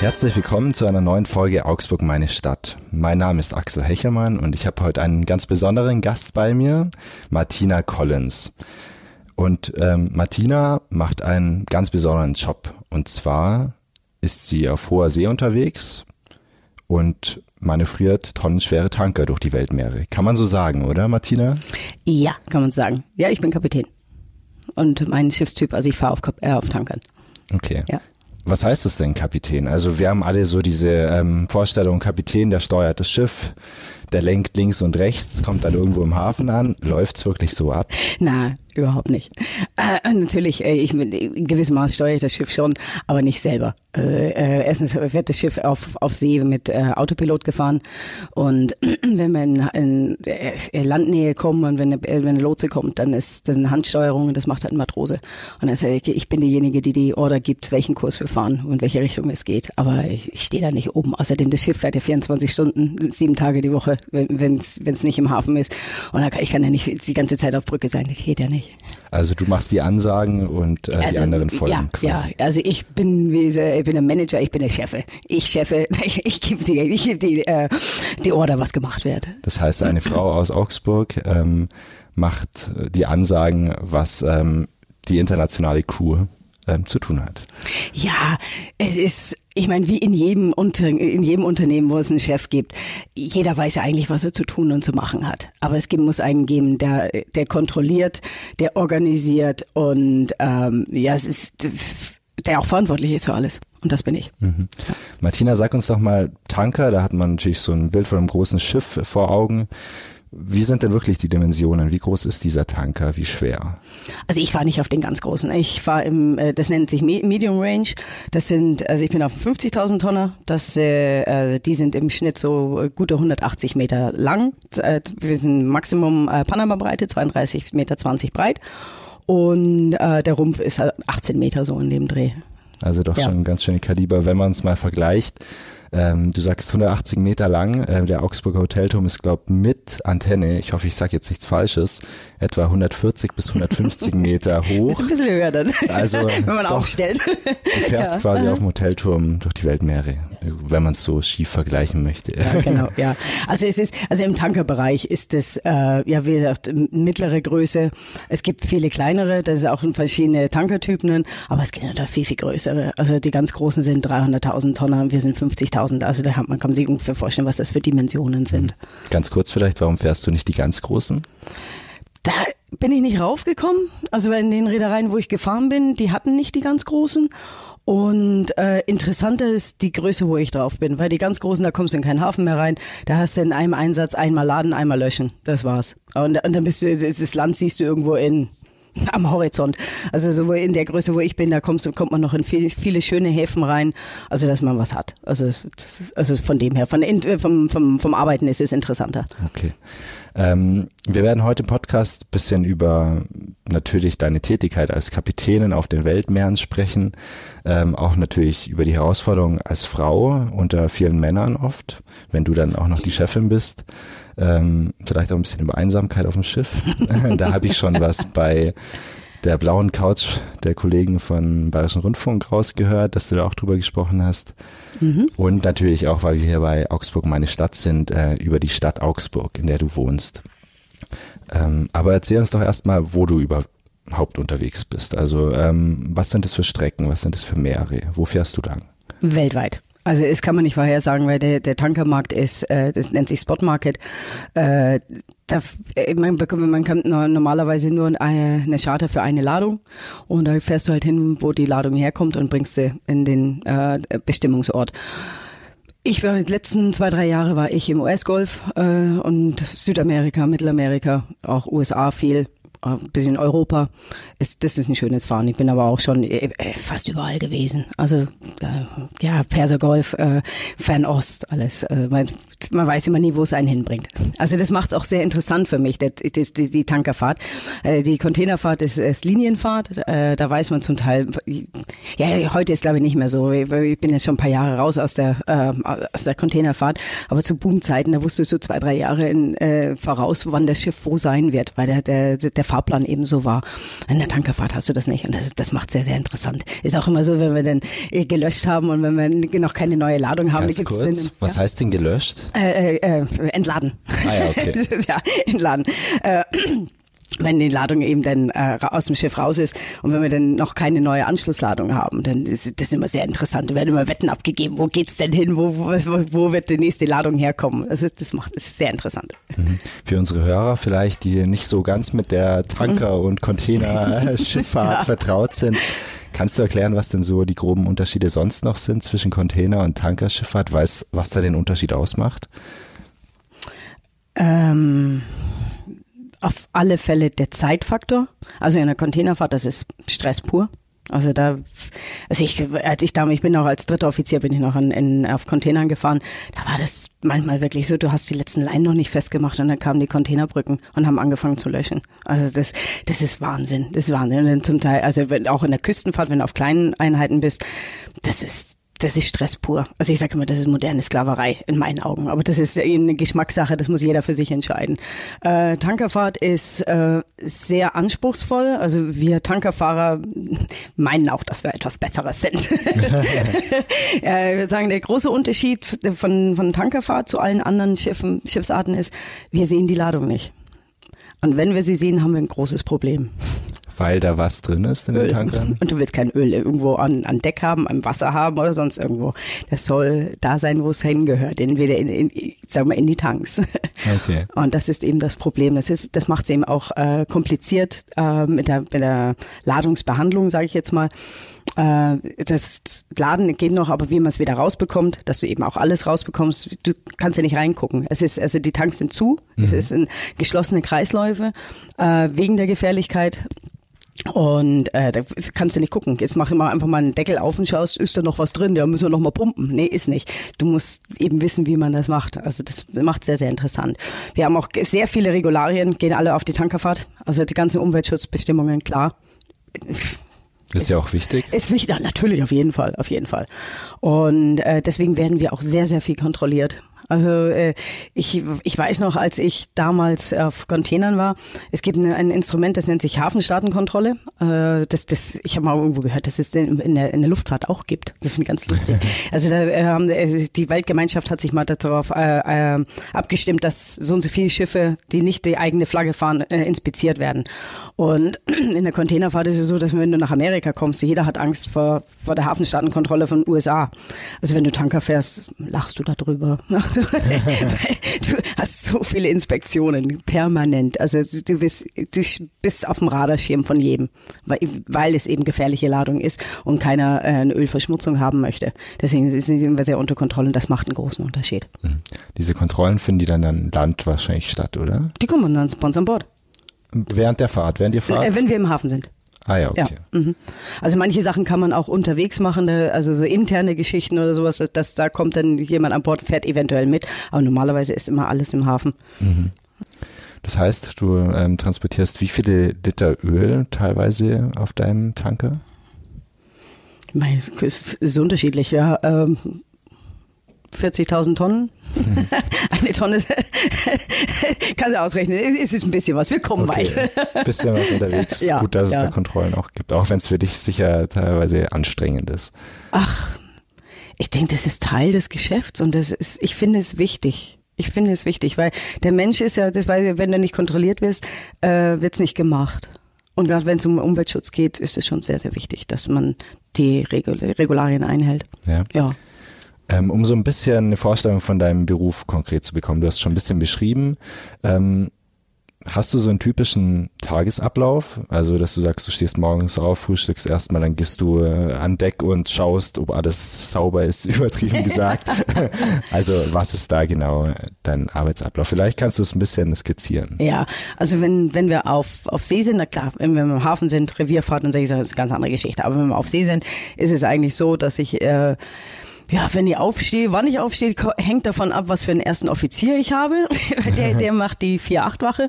Herzlich willkommen zu einer neuen Folge Augsburg meine Stadt. Mein Name ist Axel Hechelmann und ich habe heute einen ganz besonderen Gast bei mir, Martina Collins. Und ähm, Martina macht einen ganz besonderen Job. Und zwar ist sie auf hoher See unterwegs und manövriert tonnenschwere Tanker durch die Weltmeere. Kann man so sagen, oder Martina? Ja, kann man sagen. Ja, ich bin Kapitän. Und mein Schiffstyp, also ich fahre auf, äh, auf Tankern. Okay. Ja. Was heißt das denn, Kapitän? Also wir haben alle so diese ähm, Vorstellung, Kapitän, der steuert das Schiff, der lenkt links und rechts, kommt dann irgendwo im Hafen an. Läuft's wirklich so ab? Na, überhaupt nicht. Äh, natürlich, äh, ich, in gewissem Maß steuere ich das Schiff schon, aber nicht selber. Äh, äh, erstens wird das Schiff auf, auf See mit äh, Autopilot gefahren und wenn wir in, in, in Landnähe kommen und wenn eine, wenn eine Lotse kommt, dann ist das eine Handsteuerung und das macht halt ein Matrose. Und dann sage ich, ich bin diejenige, die die Order gibt, welchen Kurs wir fahren und welche Richtung es geht. Aber ich, ich stehe da nicht oben. Außerdem, das Schiff fährt ja 24 Stunden, sieben Tage die Woche, wenn es nicht im Hafen ist. Und ich kann ja nicht die ganze Zeit auf Brücke sein. Das geht ja nicht. Also du machst die Ansagen und äh, also, die anderen folgen ja, quasi. Ja, also ich bin wie ich bin ein Manager, ich bin der Chef. Ich Chefe, ich, ich gebe die, ich gebe die, äh, die Order, was gemacht wird. Das heißt, eine Frau aus Augsburg ähm, macht die Ansagen, was ähm, die internationale Crew ähm, zu tun hat. Ja, es ist, ich meine, wie in jedem, Unter in jedem Unternehmen, wo es einen Chef gibt, jeder weiß ja eigentlich, was er zu tun und zu machen hat. Aber es gibt, muss einen geben, der, der kontrolliert, der organisiert und ähm, ja, es ist der auch verantwortlich ist für alles. Und das bin ich. Mhm. Martina, sag uns doch mal Tanker, da hat man natürlich so ein Bild von einem großen Schiff vor Augen. Wie sind denn wirklich die Dimensionen? Wie groß ist dieser Tanker? Wie schwer? Also ich fahre nicht auf den ganz großen. Ich fahre im, äh, das nennt sich Medium Range. Das sind, also ich bin auf 50.000 Tonner. Das, äh, äh, die sind im Schnitt so gute 180 Meter lang. Wir sind Maximum Panama-Breite, 32 Meter 20 breit. Und der Rumpf ist 18 Meter so in dem Dreh. Also doch ja. schon ein ganz schönes Kaliber, wenn man es mal vergleicht ähm, du sagst 180 Meter lang. Ähm, der Augsburger Hotelturm ist, glaube mit Antenne, ich hoffe, ich sage jetzt nichts Falsches, etwa 140 bis 150 Meter hoch. Ist ein bisschen höher dann. Also, wenn man doch, aufstellt. Du fährst ja. quasi auf dem Hotelturm durch die Weltmeere, wenn man es so schief vergleichen möchte. Ja, genau, ja. Also es ist, also im Tankerbereich ist es, äh, ja, wie gesagt, mittlere Größe. Es gibt viele kleinere, das ist auch verschiedene Tankertypen, aber es gibt natürlich viel, viel größere. Also die ganz großen sind 300.000 Tonnen, wir sind 50.000 30.000. Also da hat man kann sich ungefähr vorstellen, was das für Dimensionen sind. Ganz kurz vielleicht, warum fährst du nicht die ganz großen? Da bin ich nicht raufgekommen. Also in den Reedereien, wo ich gefahren bin, die hatten nicht die ganz großen. Und äh, interessanter ist die Größe, wo ich drauf bin, weil die ganz großen, da kommst du in keinen Hafen mehr rein. Da hast du in einem Einsatz einmal laden, einmal löschen. Das war's. Und, und dann bist du, das Land siehst du irgendwo in am Horizont. Also so in der Größe, wo ich bin, da kommst, kommt man noch in viele, viele schöne Häfen rein. Also dass man was hat. Also, das, also von dem her, von, vom, vom, vom Arbeiten ist es interessanter. Okay. Ähm, wir werden heute im Podcast bisschen über natürlich deine Tätigkeit als Kapitänin auf den Weltmeeren sprechen. Ähm, auch natürlich über die Herausforderung als Frau unter vielen Männern oft, wenn du dann auch noch die Chefin bist. Ähm, vielleicht auch ein bisschen über Einsamkeit auf dem Schiff. da habe ich schon was bei der blauen Couch der Kollegen von Bayerischen Rundfunk rausgehört, dass du da auch drüber gesprochen hast. Mhm. Und natürlich auch, weil wir hier bei Augsburg meine Stadt sind, äh, über die Stadt Augsburg, in der du wohnst. Ähm, aber erzähl uns doch erstmal, wo du überhaupt unterwegs bist. Also ähm, was sind das für Strecken, was sind das für Meere, wo fährst du lang? Weltweit. Also das kann man nicht vorhersagen, weil der, der Tankermarkt ist, äh, das nennt sich Spot Market. Äh, da, äh, man, man kann normalerweise nur eine Charter für eine Ladung und da fährst du halt hin, wo die Ladung herkommt und bringst sie in den äh, Bestimmungsort. Ich war die letzten zwei, drei Jahre war ich im US-Golf äh, und Südamerika, Mittelamerika, auch USA viel ein bisschen Europa. Ist, das ist ein schönes Fahren. Ich bin aber auch schon äh, äh, fast überall gewesen. Also äh, ja, Persergolf, äh, Fernost, alles. Also man, man, weiß immer nie, wo es einen hinbringt. Also das macht es auch sehr interessant für mich, das, das, die, die Tankerfahrt. Äh, die Containerfahrt ist, ist Linienfahrt. Äh, da weiß man zum Teil, ja, heute ist glaube ich nicht mehr so. Ich bin jetzt schon ein paar Jahre raus aus der, aus der Containerfahrt. Aber zu Boomzeiten, da wusstest du so zwei, drei Jahre in, voraus, wann das Schiff wo sein wird. Weil der, der, der Fahrplan eben so war. In der Tankerfahrt hast du das nicht und das, das macht sehr, sehr interessant. Ist auch immer so, wenn wir dann äh, gelöscht haben und wenn wir noch keine neue Ladung haben. Ganz kurz, einen, was ja? heißt denn gelöscht? Äh, äh, äh, entladen. Ah ja, okay. ja, entladen. Äh, wenn die Ladung eben dann äh, aus dem Schiff raus ist und wenn wir dann noch keine neue Anschlussladung haben, dann ist das immer sehr interessant. Da werden immer Wetten abgegeben, wo geht's denn hin, wo, wo, wo wird die nächste Ladung herkommen. Also das macht, das ist sehr interessant. Mhm. Für unsere Hörer vielleicht, die nicht so ganz mit der Tanker- und Containerschifffahrt ja. vertraut sind, kannst du erklären, was denn so die groben Unterschiede sonst noch sind zwischen Container- und Tankerschifffahrt? Weißt, was da den Unterschied ausmacht? Ähm auf alle Fälle der Zeitfaktor. Also in der Containerfahrt, das ist Stress pur. Also da, also ich, als ich da, ich bin auch als dritter Offizier, bin ich noch in, in, auf Containern gefahren. Da war das manchmal wirklich so, du hast die letzten Leinen noch nicht festgemacht und dann kamen die Containerbrücken und haben angefangen zu löschen. Also das, das ist Wahnsinn, das ist Wahnsinn. Und zum Teil, also wenn, auch in der Küstenfahrt, wenn du auf kleinen Einheiten bist, das ist das ist Stress pur. Also ich sage immer, das ist moderne Sklaverei in meinen Augen. Aber das ist eine Geschmackssache, das muss jeder für sich entscheiden. Äh, Tankerfahrt ist äh, sehr anspruchsvoll. Also wir Tankerfahrer meinen auch, dass wir etwas Besseres sind. äh, wir sagen, der große Unterschied von, von Tankerfahrt zu allen anderen Schiffen, Schiffsarten ist, wir sehen die Ladung nicht. Und wenn wir sie sehen, haben wir ein großes Problem. Weil da was drin ist in Öl. den Tankern? Und du willst kein Öl irgendwo an, an Deck haben, am Wasser haben oder sonst irgendwo. Das soll da sein, wo es hingehört, entweder in, in, sagen wir, in die Tanks. Okay. Und das ist eben das Problem. Das ist, das macht es eben auch äh, kompliziert äh, mit, der, mit der Ladungsbehandlung, sage ich jetzt mal äh, das Laden geht noch, aber wie man es wieder rausbekommt, dass du eben auch alles rausbekommst, du kannst ja nicht reingucken. Es ist, also die Tanks sind zu, mhm. es sind geschlossene Kreisläufe, äh, wegen der Gefährlichkeit. Und äh, da kannst du nicht gucken. Jetzt mach immer einfach mal einen Deckel auf und schaust, ist da noch was drin? Ja, müssen wir noch mal pumpen. Nee, ist nicht. Du musst eben wissen, wie man das macht. Also das macht sehr, sehr interessant. Wir haben auch sehr viele Regularien, gehen alle auf die Tankerfahrt. Also die ganzen Umweltschutzbestimmungen, klar. Ist ja auch wichtig. Ist wichtig, ja, natürlich, auf jeden Fall, auf jeden Fall. Und äh, deswegen werden wir auch sehr, sehr viel kontrolliert. Also äh, ich, ich weiß noch, als ich damals auf Containern war, es gibt ein, ein Instrument, das nennt sich Hafenstaatenkontrolle. Äh, das, das, ich habe mal irgendwo gehört, dass es in, in, der, in der Luftfahrt auch gibt. Das finde ich ganz lustig. Also da, äh, die Weltgemeinschaft hat sich mal darauf äh, äh, abgestimmt, dass so und so viele Schiffe, die nicht die eigene Flagge fahren, äh, inspiziert werden. Und in der Containerfahrt ist es so, dass wenn du nach Amerika kommst, jeder hat Angst vor, vor der Hafenstaatenkontrolle von USA. Also wenn du Tanker fährst, lachst du darüber. du hast so viele Inspektionen permanent. Also du bist, du bist auf dem Radarschirm von jedem, weil, weil es eben gefährliche Ladung ist und keiner äh, eine Ölverschmutzung haben möchte. Deswegen sind wir sehr unter Kontrolle und das macht einen großen Unterschied. Mhm. Diese Kontrollen finden die dann an Land wahrscheinlich statt, oder? Die kommen dann bei uns an Bord. Während der Fahrt, während ihr fahrt? Äh, wenn wir im Hafen sind. Ah ja, okay. Ja, mhm. Also manche Sachen kann man auch unterwegs machen, also so interne Geschichten oder sowas, dass da kommt dann jemand an Bord, fährt eventuell mit, aber normalerweise ist immer alles im Hafen. Mhm. Das heißt, du ähm, transportierst wie viele Liter Öl teilweise auf deinem Tanker? Es ist unterschiedlich, ja. Ähm, 40.000 Tonnen. Eine Tonne, kann du ausrechnen, es ist ein bisschen was, wir kommen okay. weit. bisschen was unterwegs. Ja, Gut, dass ja. es da Kontrollen auch gibt, auch wenn es für dich sicher teilweise anstrengend ist. Ach, ich denke, das ist Teil des Geschäfts und das ist, ich finde es wichtig. Ich finde es wichtig, weil der Mensch ist ja, weil wenn du nicht kontrolliert wirst, äh, wird es nicht gemacht. Und gerade wenn es um Umweltschutz geht, ist es schon sehr, sehr wichtig, dass man die Regularien einhält. Ja. ja. Ähm, um so ein bisschen eine Vorstellung von deinem Beruf konkret zu bekommen, du hast schon ein bisschen beschrieben. Ähm, hast du so einen typischen Tagesablauf? Also, dass du sagst, du stehst morgens auf, frühstückst erstmal, dann gehst du äh, an Deck und schaust, ob alles sauber ist, übertrieben gesagt. also, was ist da genau dein Arbeitsablauf? Vielleicht kannst du es ein bisschen skizzieren. Ja, also wenn, wenn wir auf, auf See sind, na klar, wenn wir im Hafen sind, Revierfahrt und so, ist eine ganz andere Geschichte. Aber wenn wir auf See sind, ist es eigentlich so, dass ich äh, ja, wenn ich aufstehe, wann ich aufstehe, hängt davon ab, was für einen ersten Offizier ich habe. der, der macht die 4-8-Wache.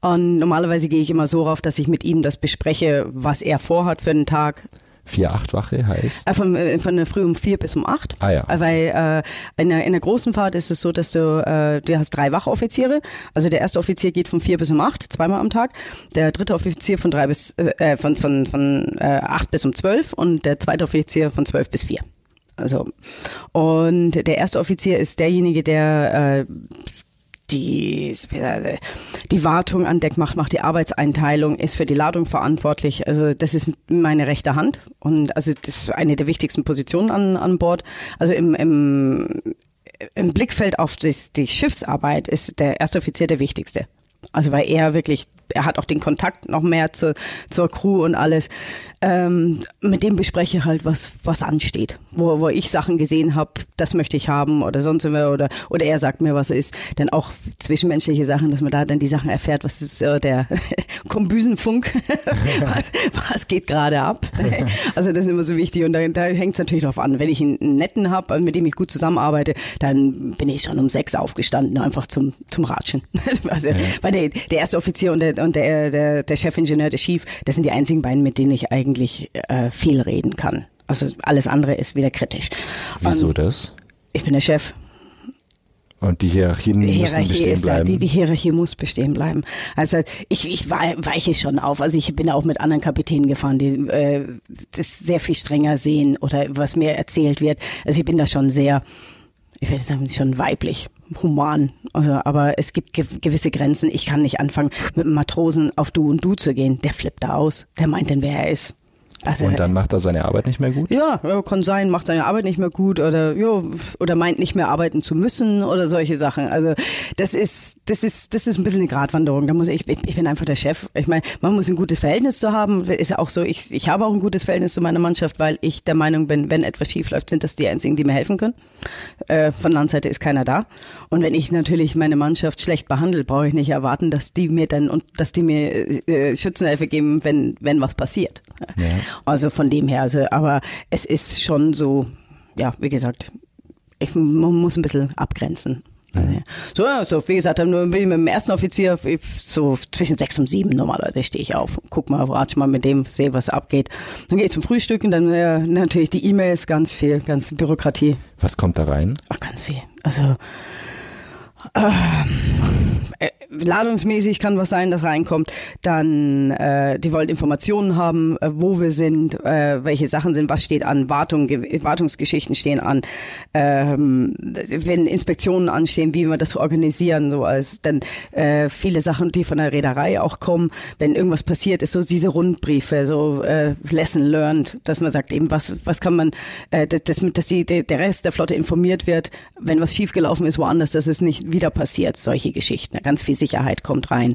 Und normalerweise gehe ich immer so rauf, dass ich mit ihm das bespreche, was er vorhat für den Tag. 4-8-Wache heißt? Äh, von, äh, von der Früh um vier bis um acht. Ah ja. Äh, Weil äh, in, der, in der großen Fahrt ist es so, dass du, äh, du hast drei Wachoffiziere. Also der erste Offizier geht von vier bis um acht, zweimal am Tag. Der dritte Offizier von drei bis äh, von von von äh, acht bis um zwölf und der zweite Offizier von zwölf bis vier. Also und der erste Offizier ist derjenige, der äh, die, die Wartung an Deck macht, macht die Arbeitseinteilung, ist für die Ladung verantwortlich. Also das ist meine rechte Hand und also eine der wichtigsten Positionen an, an Bord. Also im, im, im Blickfeld auf die, die Schiffsarbeit ist der erste Offizier der wichtigste. Also weil er wirklich, er hat auch den Kontakt noch mehr zur, zur Crew und alles. Ähm, mit dem bespreche ich halt, was, was ansteht. Wo, wo ich Sachen gesehen habe, das möchte ich haben oder sonst immer oder, oder er sagt mir, was er ist. Dann auch zwischenmenschliche Sachen, dass man da dann die Sachen erfährt, was ist äh, der Kombüsenfunk, was, was geht gerade ab. Also das ist immer so wichtig und da, da hängt es natürlich drauf an. Wenn ich einen netten habe, mit dem ich gut zusammenarbeite, dann bin ich schon um sechs aufgestanden, einfach zum, zum Ratschen. Also, ja. weil der, der erste Offizier und der, und der, der, der Chefingenieur, der Chief, das sind die einzigen beiden, mit denen ich eigentlich äh, viel reden kann. Also alles andere ist wieder kritisch. Wieso und das? Ich bin der Chef. Und die Hierarchien Die müssen Hierarchie bestehen ist da, bleiben. die, die Hierarchie muss bestehen bleiben. Also ich, ich wei- weiche schon auf. Also ich bin auch mit anderen Kapitänen gefahren, die äh, das sehr viel strenger sehen oder was mir erzählt wird. Also ich bin da schon sehr, ich würde sagen, schon weiblich, human. Also, aber es gibt ge gewisse Grenzen. Ich kann nicht anfangen, mit einem Matrosen auf du und du zu gehen. Der flippt da aus. Der meint dann, wer er ist. Also, Und dann macht er seine Arbeit nicht mehr gut? ja, ja, kann sein, macht seine Arbeit nicht mehr gut oder ja, oder meint nicht mehr arbeiten zu müssen oder solche Sachen. Also das ist das ist das ist ein bisschen eine Gratwanderung. Da muss ich ich, ich bin einfach der Chef. Ich meine, man muss ein gutes Verhältnis zu haben. Ist ja auch so. Ich ich habe auch ein gutes Verhältnis zu meiner Mannschaft, weil ich der Meinung bin, wenn etwas schief läuft, sind das die einzigen, die mir helfen können. Äh, von Landseite ist keiner da. Und wenn ich natürlich meine Mannschaft schlecht behandle, brauche ich nicht erwarten, dass die mir dann und dass die mir äh, Schützenhilfe geben, wenn wenn was passiert. Ja. Also von dem her, also, aber es ist schon so, ja, wie gesagt, ich, man muss ein bisschen abgrenzen. Also, So, ja, so, wie gesagt, dann bin ich mit dem ersten Offizier so zwischen sechs und sieben normalerweise stehe ich auf. Guck mal, ratsch mal mit dem, sehe, was abgeht. Dann gehe ich zum Frühstücken, dann äh, natürlich die E-Mails, ganz viel, ganz Bürokratie. Was kommt da rein? Ach, ganz viel. Also ähm, äh, ladungsmäßig kann was sein, das reinkommt. Dann, äh, die wollen Informationen haben, äh, wo wir sind, äh, welche Sachen sind, was steht an, Wartung, Ge- Wartungsgeschichten stehen an, ähm, wenn Inspektionen anstehen, wie wir das organisieren, so als dann äh, viele Sachen, die von der Reederei auch kommen, wenn irgendwas passiert ist, so diese Rundbriefe, so äh, Lesson learned, dass man sagt eben, was was kann man, äh, dass, dass die, der Rest der Flotte informiert wird, wenn was schiefgelaufen ist woanders, dass es nicht wieder passiert, solche Geschichten. Ganz viel Sicherheit kommt rein.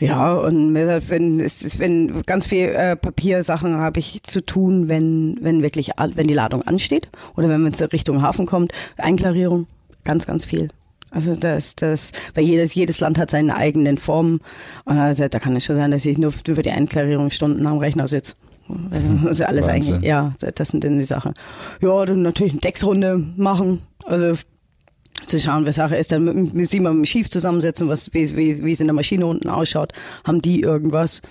Ja, und sagt, wenn es wenn ganz viel äh, Papiersachen habe ich zu tun, wenn wenn wirklich wenn die Ladung ansteht oder wenn man in Richtung Hafen kommt, Einklarierung, ganz ganz viel. Also das, das, weil jedes, jedes Land hat seine eigenen Formen. Also, da kann es schon sein, dass ich nur für die Einklarierung Stunden am Rechner sitze. Also alles Wahnsinn. eigentlich, ja, das sind dann die Sachen. Ja, dann natürlich eine Decksrunde machen. Also zu schauen, was Sache ist, dann mit, mit sie mal mit dem Schief zusammensetzen, was, wie, wie, wie es in der Maschine unten ausschaut. Haben die irgendwas?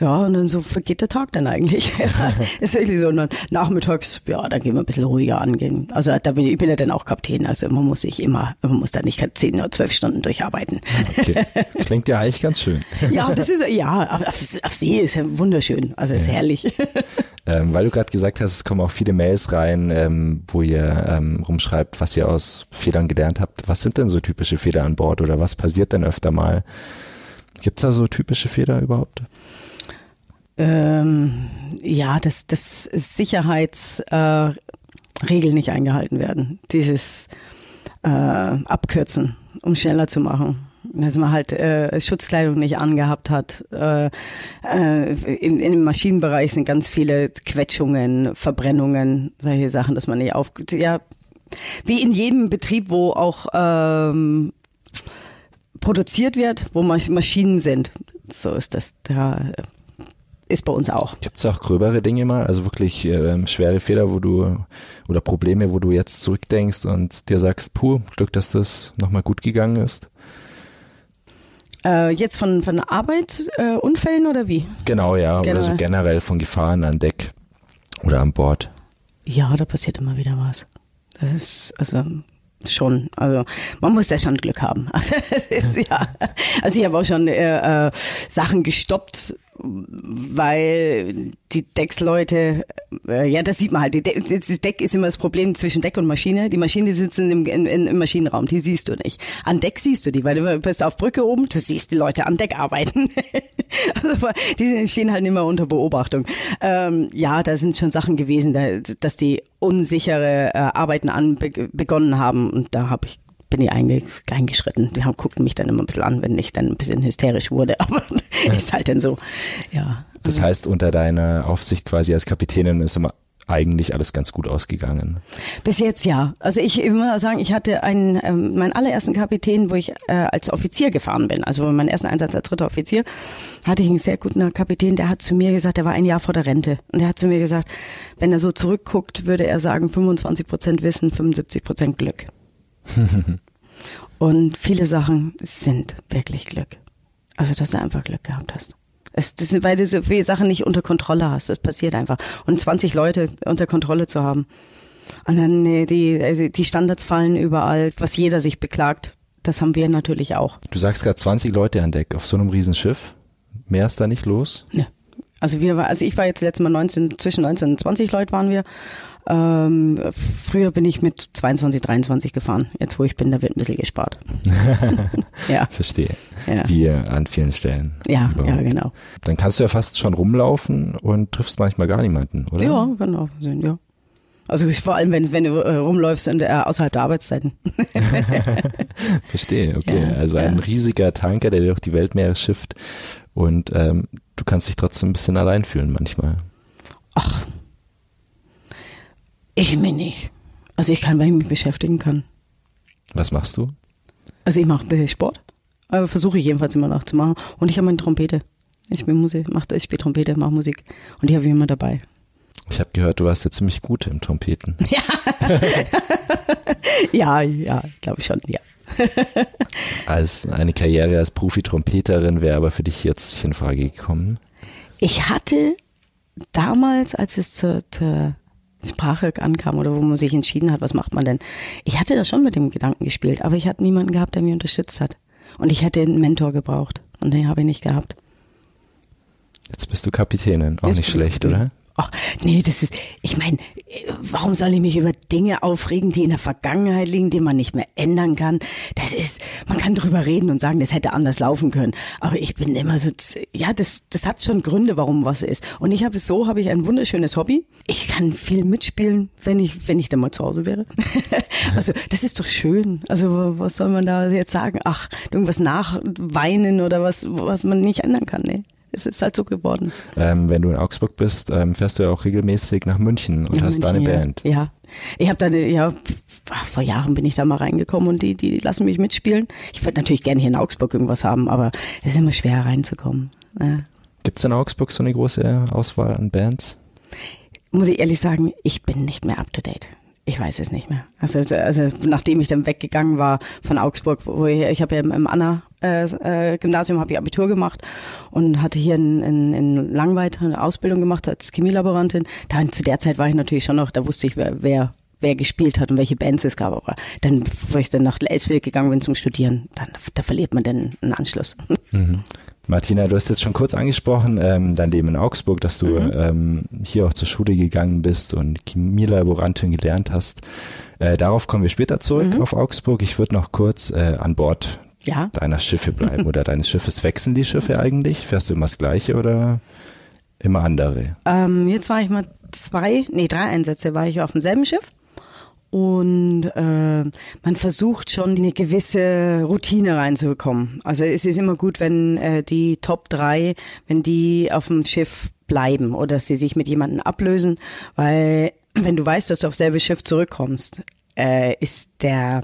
Ja, und dann so vergeht der Tag dann eigentlich. Ja, ist wirklich so. Und dann nachmittags, ja, dann gehen wir ein bisschen ruhiger angehen. Also da bin ich, ich bin ja dann auch Kapitän, also man muss sich immer, man muss da nicht zehn oder zwölf Stunden durcharbeiten. Okay. Klingt ja eigentlich ganz schön. Ja, das ist, ja, auf, auf, See ist ja wunderschön, also ist herrlich. Ähm, weil du gerade gesagt hast, es kommen auch viele Mails rein, ähm, wo ihr ähm, rumschreibt, was ihr aus Fehlern gelernt habt. Was sind denn so typische Fehler an Bord oder was passiert denn öfter mal? Gibt's da so typische Fehler überhaupt? Ähm, ja, dass das Sicherheitsregeln äh, nicht eingehalten werden. Dieses äh, Abkürzen, um schneller zu machen. Dass man halt äh, Schutzkleidung nicht angehabt hat. Äh, äh, in, Im Maschinenbereich sind ganz viele Quetschungen, Verbrennungen, solche Sachen, dass man nicht auf... Ja, wie in jedem Betrieb, wo auch ähm, produziert wird, wo Masch- Maschinen sind. So ist das. Da äh, ist bei uns auch. Gibt's auch gröbere Dinge mal, also wirklich ähm, schwere Fehler, wo du oder Probleme, wo du jetzt zurückdenkst und dir sagst, puh, Glück, dass das nochmal gut gegangen ist? Äh, jetzt von, von Arbeit, äh, Unfällen oder wie? Genau, ja, oder so Generell. generell von Gefahren an Deck. Oder an Bord? Ja, da passiert immer wieder was. Das ist, also schon. Also man muss da schon Glück haben. Also, ist, ja. also ich habe auch schon äh, äh, Sachen gestoppt, weil die Decksleute, äh, ja, das sieht man halt. De das Deck ist immer das Problem zwischen Deck und Maschine. Die Maschine sitzen im, im, im Maschinenraum, die siehst du nicht. An Deck siehst du die, weil du bist auf Brücke oben, du siehst die Leute an Deck arbeiten. also, die stehen halt immer unter Beobachtung. Ähm, ja, da sind schon Sachen gewesen, da, dass die unsichere äh, Arbeiten an begonnen haben und da habe ich bin ich eingeschritten. Die haben, guckten mich dann immer ein bisschen an, wenn ich dann ein bisschen hysterisch wurde. Aber ja. ist halt dann so. Ja. Das heißt, unter deiner Aufsicht quasi als Kapitänin ist immer eigentlich alles ganz gut ausgegangen. Bis jetzt ja. Also ich immer sagen, ich hatte einen, ähm, meinen allerersten Kapitän, wo ich äh, als Offizier gefahren bin, also meinen ersten Einsatz als dritter Offizier, hatte ich einen sehr guten Kapitän, der hat zu mir gesagt, der war ein Jahr vor der Rente und der hat zu mir gesagt, wenn er so zurückguckt, würde er sagen, 25 Prozent Wissen, 75 Prozent Glück. und viele Sachen sind wirklich Glück. Also, dass du einfach Glück gehabt hast. Es, das sind, weil du so viele Sachen nicht unter Kontrolle hast. Das passiert einfach. Und 20 Leute unter Kontrolle zu haben. Und dann die, also die Standards fallen überall, was jeder sich beklagt. Das haben wir natürlich auch. Du sagst gerade 20 Leute an Deck auf so einem Riesenschiff. Mehr ist da nicht los? Ne. Also wir war, also ich war jetzt letztes Mal 19, zwischen 19 und 20 Leute waren wir. Ähm, früher bin ich mit 22, 23 gefahren. Jetzt, wo ich bin, da wird ein bisschen gespart. ja. Verstehe. Ja. Wie an vielen Stellen. Ja, ja, genau. Dann kannst du ja fast schon rumlaufen und triffst manchmal gar niemanden, oder? Ja, genau. Ja. Also vor allem, wenn, wenn du äh, rumläufst und, äh, außerhalb der Arbeitszeiten. Verstehe, okay. Ja, also ein riesiger Tanker, der durch die Weltmeere schifft und ähm, du kannst dich trotzdem ein bisschen allein fühlen manchmal. Ach, ich mich nicht. Also ich kann, weil ich mich beschäftigen kann. Was machst du? Also ich mache Sport, aber versuche ich jedenfalls immer noch zu machen. Und ich habe meine Trompete. Ich spiele Musik, mach, ich spiele Trompete, mache Musik. Und die habe ich immer dabei. Ich habe gehört, du warst ja ziemlich gut im Trompeten. Ja, ja, ja glaube ich schon, ja. als eine Karriere als Profi-Trompeterin wäre aber für dich jetzt in Frage gekommen? Ich hatte damals, als es zur, zur Sprache ankam oder wo man sich entschieden hat, was macht man denn? Ich hatte da schon mit dem Gedanken gespielt, aber ich hatte niemanden gehabt, der mich unterstützt hat. Und ich hätte einen Mentor gebraucht und den habe ich nicht gehabt. Jetzt bist du Kapitänin, auch Jetzt nicht schlecht, oder? Ach, nee, das ist, ich meine, warum soll ich mich über Dinge aufregen, die in der Vergangenheit liegen, die man nicht mehr ändern kann? Das ist, man kann drüber reden und sagen, das hätte anders laufen können. Aber ich bin immer so, ja, das, das hat schon Gründe, warum was ist. Und ich habe so, habe ich ein wunderschönes Hobby. Ich kann viel mitspielen, wenn ich, wenn ich dann mal zu Hause wäre. also, das ist doch schön. Also, was soll man da jetzt sagen? Ach, irgendwas nachweinen oder was, was man nicht ändern kann, ne? Es ist halt so geworden. Ähm, wenn du in Augsburg bist, ähm, fährst du ja auch regelmäßig nach München und nach hast München, da eine Band. Ja, ich habe da, ja, vor Jahren bin ich da mal reingekommen und die, die lassen mich mitspielen. Ich würde natürlich gerne hier in Augsburg irgendwas haben, aber es ist immer schwer reinzukommen. Ja. Gibt es in Augsburg so eine große Auswahl an Bands? Muss ich ehrlich sagen, ich bin nicht mehr up to date. Ich weiß es nicht mehr. Also, also nachdem ich dann weggegangen war von Augsburg, wo ich, ich habe ja im Anna äh, äh, Gymnasium habe ich Abitur gemacht und hatte hier in, in, in Langweid eine Ausbildung gemacht als Chemielaborantin. Da zu der Zeit war ich natürlich schon noch, da wusste ich, wer, wer wer gespielt hat und welche Bands es gab. Aber dann, wo ich dann nach Leiswil gegangen bin zum Studieren, dann da verliert man dann einen Anschluss. Mhm. Martina, du hast jetzt schon kurz angesprochen, ähm, dein Leben in Augsburg, dass du mhm. ähm, hier auch zur Schule gegangen bist und Chemielaborantin gelernt hast. Äh, darauf kommen wir später zurück mhm. auf Augsburg. Ich würde noch kurz äh, an Bord ja. deiner Schiffe bleiben oder deines Schiffes. Wechseln die Schiffe eigentlich? Fährst du immer das gleiche oder immer andere? Ähm, jetzt war ich mal zwei, nee, drei Einsätze war ich auf demselben Schiff und äh, man versucht schon eine gewisse Routine reinzubekommen. Also es ist immer gut, wenn äh, die Top 3, wenn die auf dem Schiff bleiben oder sie sich mit jemandem ablösen, weil wenn du weißt, dass du auf selbe Schiff zurückkommst, äh, ist der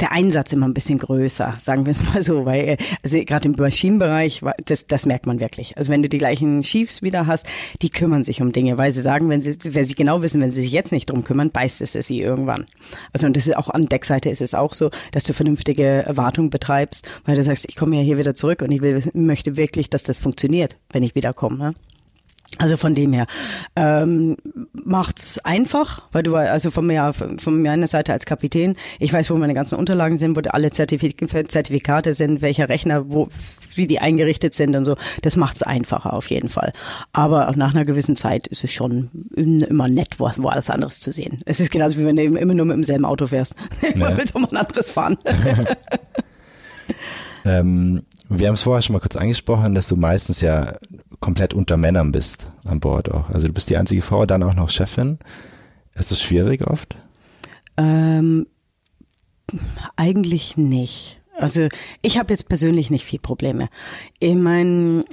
der Einsatz immer ein bisschen größer, sagen wir es mal so, weil äh, also gerade im Maschinenbereich, das, das merkt man wirklich. Also wenn du die gleichen Chiefs wieder hast, die kümmern sich um Dinge, weil sie sagen, wenn sie, wenn sie genau wissen, wenn sie sich jetzt nicht drum kümmern, beißt es sie irgendwann. Also und das ist auch an Deckseite ist es auch so, dass du vernünftige Wartung betreibst, weil du sagst, ich komme ja hier wieder zurück und ich will, möchte wirklich, dass das funktioniert, wenn ich wiederkomme. Ne? Also von dem her ähm, macht's einfach, weil du also von mir von meiner Seite als Kapitän, ich weiß, wo meine ganzen Unterlagen sind, wo alle Zertifik Zertifikate sind, welcher Rechner, wo wie die eingerichtet sind und so. Das macht's einfacher auf jeden Fall. Aber nach einer gewissen Zeit ist es schon immer nett, wo, wo alles anderes zu sehen. Es ist genauso wie wenn du immer nur mit demselben Auto fährst. Ja. willst du mal ein anderes fahren. ähm, wir haben es vorher schon mal kurz angesprochen, dass du meistens ja komplett unter Männern bist an Bord auch. Also du bist die einzige Frau, dann auch noch Chefin. Ist das schwierig oft? Ähm, eigentlich nicht. Also ich habe jetzt persönlich nicht viel Probleme. Ich meine,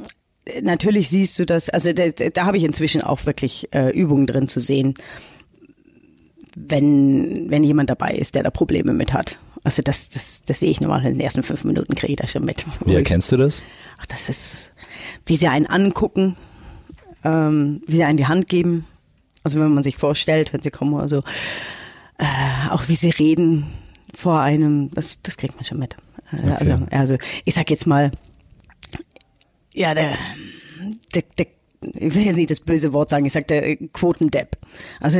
natürlich siehst du das, also da, da habe ich inzwischen auch wirklich äh, Übungen drin zu sehen, wenn, wenn jemand dabei ist, der da Probleme mit hat. Also das, das, das sehe ich normal in den ersten fünf Minuten, kriege ich das schon mit. Wie erkennst du das? Ach, das ist, wie sie einen angucken, ähm, wie sie einen die Hand geben. Also wenn man sich vorstellt, wenn sie kommen oder so, äh, auch wie sie reden vor einem, das, das kriegt man schon mit. Äh, okay. Also, also ich sag jetzt mal, ja, der, der, der ich will jetzt nicht das böse Wort sagen, ich sage der Quotendepp. Also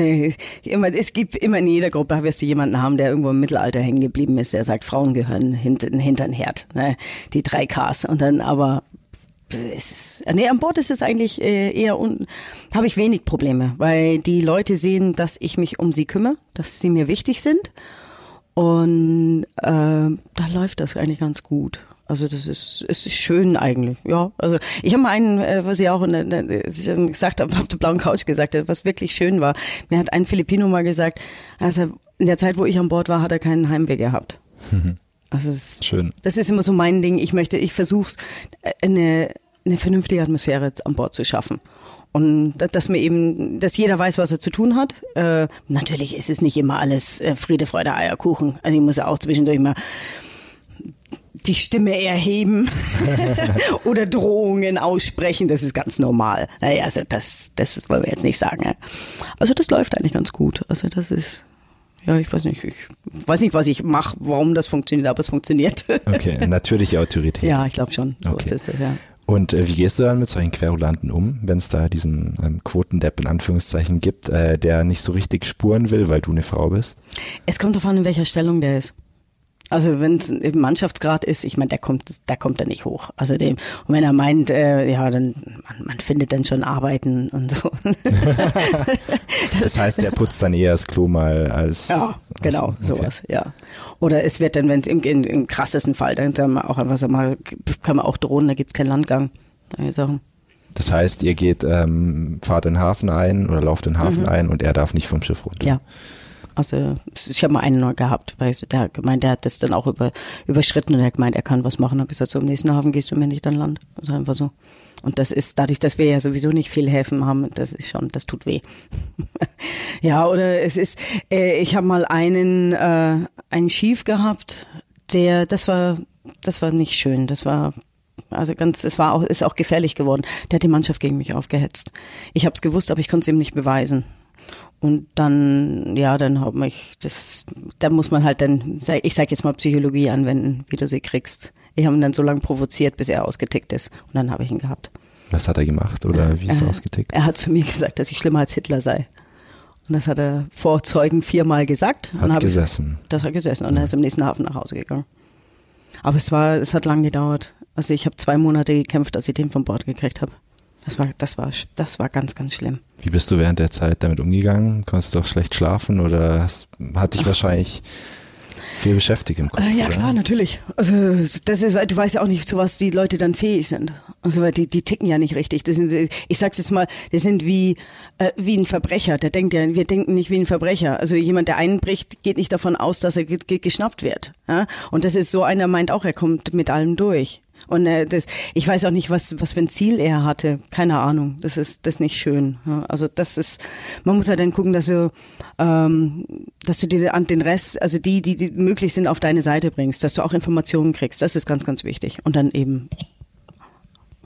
immer, es gibt immer in jeder Gruppe wirst du jemanden haben, der irgendwo im Mittelalter hängen geblieben ist, der sagt, Frauen gehören hinter, hinter den Herd, ne? die drei Ks. Und dann aber es nee, an Bord ist es eigentlich äh, eher un, habe ich wenig Probleme, weil die Leute sehen, dass ich mich um sie kümmere, dass sie mir wichtig sind. Und äh, da läuft das eigentlich ganz gut. Also das ist, ist schön eigentlich, ja. Also ich habe mal einen, äh, was ich auch in der, gesagt habe, auf der blauen Couch gesagt habe, was wirklich schön war. Mir hat ein Filipino mal gesagt, also in der Zeit, wo ich an Bord war, hat er keinen Heimweh gehabt. Also es, schön. Das ist immer so mein Ding. Ich möchte, ich versuche eine, eine vernünftige Atmosphäre an Bord zu schaffen. Und dass mir eben, dass jeder weiß, was er zu tun hat. Äh, natürlich ist es nicht immer alles äh, Friede, Freude, Eierkuchen. Also ich muss ja auch zwischendurch mal die Stimme erheben oder Drohungen aussprechen, das ist ganz normal. Naja, also das, das wollen wir jetzt nicht sagen. Also das läuft eigentlich ganz gut. Also das ist, ja, ich weiß nicht, ich weiß nicht, was ich mache, warum das funktioniert, aber es funktioniert. okay, natürliche Autorität. Ja, ich glaube schon. So okay. ist es, ja. Und äh, wie gehst du dann mit solchen Querulanten um, wenn es da diesen ähm, Quotendepp in Anführungszeichen gibt, äh, der nicht so richtig spuren will, weil du eine Frau bist? Es kommt darauf an, in welcher Stellung der ist. Also wenn es im Mannschaftsgrad ist, ich meine, der kommt, da kommt er nicht hoch. Also dem, und wenn er meint, äh, ja, dann man, man findet dann schon Arbeiten und so. das heißt, er putzt dann eher das Klo mal als. Ja, genau, okay. sowas, ja. Oder es wird dann, wenn es im, im, im, krassesten Fall, dann kann man auch einfach so mal, kann man auch drohen, da gibt's keinen Landgang. Sachen. Das heißt, ihr geht, ähm, fahrt in den Hafen ein oder lauft in den Hafen mhm. ein und er darf nicht vom Schiff runter. Ja. Also ich habe mal einen neu gehabt, weil der hat gemeint, der hat das dann auch über, überschritten und er gemeint, er kann was machen. Hab gesagt, so im nächsten Hafen gehst du mir nicht an Land. Also einfach so. Und das ist dadurch, dass wir ja sowieso nicht viel Häfen haben, das ist schon, das tut weh. ja, oder es ist, äh, ich habe mal einen, äh, einen Schief gehabt, der, das war, das war nicht schön. Das war also ganz, es war auch, ist auch gefährlich geworden. Der hat die Mannschaft gegen mich aufgehetzt. Ich habe es gewusst, aber ich konnte es ihm nicht beweisen. Und dann, ja, dann habe ich das, da muss man halt dann, ich sag jetzt mal Psychologie anwenden, wie du sie kriegst. Ich habe ihn dann so lange provoziert, bis er ausgetickt ist. Und dann habe ich ihn gehabt. Was hat er gemacht oder wie ist er ausgetickt? Er hat zu mir gesagt, dass ich schlimmer als Hitler sei. Und das hat er vor Zeugen viermal gesagt. Hat gesessen. Ich, das hat gesessen und ja. er ist im nächsten Hafen nach Hause gegangen. Aber es war, es hat lang gedauert. Also ich habe zwei Monate gekämpft, dass ich den von Bord gekriegt habe. Das war, das war, das war ganz, ganz schlimm. Wie bist du während der Zeit damit umgegangen? Konntest du doch schlecht schlafen oder hast, hat dich wahrscheinlich viel beschäftigt im Kopf? Äh, ja, oder? klar, natürlich. Also, das ist, du weißt ja auch nicht, zu was die Leute dann fähig sind. Also, weil die, die ticken ja nicht richtig. Das sind, ich sag's jetzt mal, die sind wie, äh, wie ein Verbrecher. Der denkt ja, wir denken nicht wie ein Verbrecher. Also, jemand, der einbricht, geht nicht davon aus, dass er geschnappt wird. Ja? Und das ist so einer, meint auch, er kommt mit allem durch. Und äh, das, ich weiß auch nicht, was, was für ein Ziel er hatte. Keine Ahnung. Das ist das ist nicht schön. Ja, also das ist, man muss halt dann gucken, dass du, ähm, dass du dir an den Rest, also die, die, die möglich sind, auf deine Seite bringst, dass du auch Informationen kriegst. Das ist ganz, ganz wichtig. Und dann eben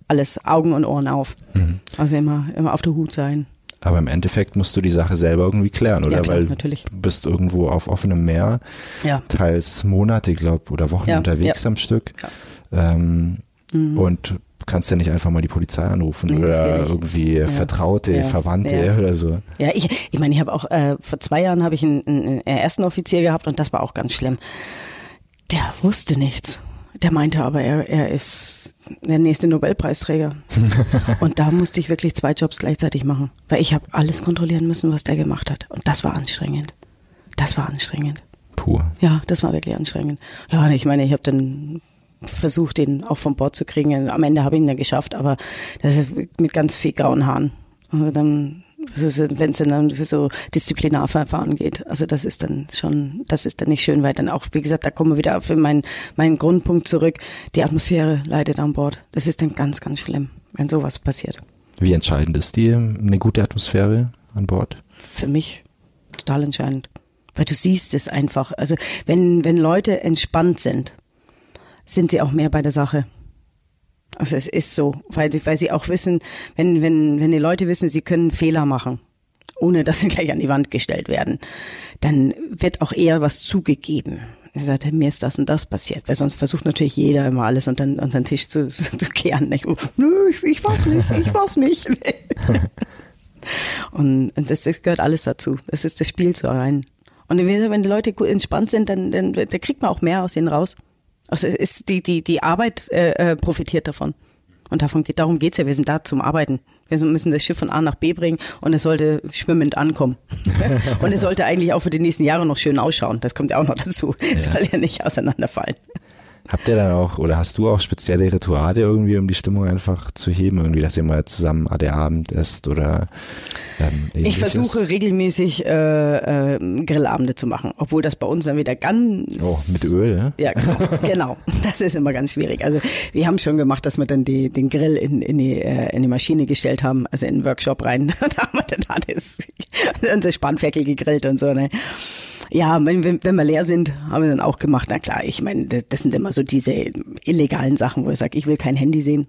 alles Augen und Ohren auf. Mhm. Also immer, immer auf der Hut sein. Aber im Endeffekt musst du die Sache selber irgendwie klären, oder? Ja, klar, Weil natürlich. du bist irgendwo auf offenem Meer, ja. teils Monate, glaube oder Wochen ja, unterwegs am Stück. Ähm, mhm. Und kannst ja nicht einfach mal die Polizei anrufen Nee, oder irgendwie Ja. Vertraute, Ja. Verwandte Ja. oder so. Ja, ich, ich meine, ich habe auch äh, vor zwei Jahren habe ich einen, einen ersten Offizier gehabt und das war auch ganz schlimm. Der wusste nichts. Der meinte aber, er, er ist der nächste Nobelpreisträger. und da musste ich wirklich zwei Jobs gleichzeitig machen, weil ich habe alles kontrollieren müssen, was der gemacht hat. Und das war anstrengend. Das war anstrengend. Puh. Ja, das war wirklich anstrengend. Ja, ich meine, ich habe dann versucht, den auch vom Bord zu kriegen. Am Ende habe ich ihn dann geschafft, aber das ist mit ganz viel grauen Haaren. Und dann, wenn es dann für so Disziplinarverfahren geht, also das ist dann schon, das ist dann nicht schön, weil dann auch, wie gesagt, da kommen wir wieder auf meinen, meinen Grundpunkt zurück. Die Atmosphäre leidet an Bord. Das ist dann ganz, ganz schlimm, wenn sowas passiert. Wie entscheidend ist die eine gute Atmosphäre an Bord? für mich total entscheidend. Weil du siehst es einfach. Also wenn, wenn Leute entspannt sind, sind sie auch mehr bei der Sache. Also es ist so, weil, weil sie auch wissen, wenn, wenn, wenn die Leute wissen, sie können Fehler machen, ohne dass sie gleich an die Wand gestellt werden, dann wird auch eher was zugegeben. Er sagt, mir ist das und das passiert, weil sonst versucht natürlich jeder immer alles unter, unter den Tisch zu, zu kehren. Nicht? Nö, ich, ich weiß nicht, ich weiß nicht. Und, und das gehört alles dazu. Das ist das Spiel zu rein. Und wenn die Leute gut entspannt sind, dann, dann, dann kriegt man auch mehr aus denen raus. Also ist die, die, die Arbeit äh, äh, profitiert davon. Und davon geht, darum geht's ja. Wir sind da zum Arbeiten. Wir müssen das Schiff von A nach B bringen und es sollte schwimmend ankommen. und es sollte eigentlich auch für die nächsten Jahre noch schön ausschauen. Das kommt ja auch noch dazu. Es soll ja nicht auseinanderfallen. Habt ihr dann auch, oder hast du auch spezielle Rituale irgendwie, um die Stimmung einfach zu heben? Irgendwie, dass ihr mal zusammen AD Abend esst oder ähm, Ich versuche regelmäßig äh, äh, Grillabende zu machen, obwohl das bei uns dann wieder ganz Oh, mit Öl, ne? Ja, genau, genau. Das ist immer ganz schwierig. Also wir haben schon gemacht, dass wir dann die, den Grill in, in, die, äh, in die Maschine gestellt haben, also in den Workshop rein. da haben wir dann alles, unser Spanferkel gegrillt und so. Ne? Ja, wenn, wenn, wenn wir leer sind, haben wir dann auch gemacht. Na klar, ich meine, das, das sind immer so diese illegalen Sachen, wo ich sage, ich will kein Handy sehen.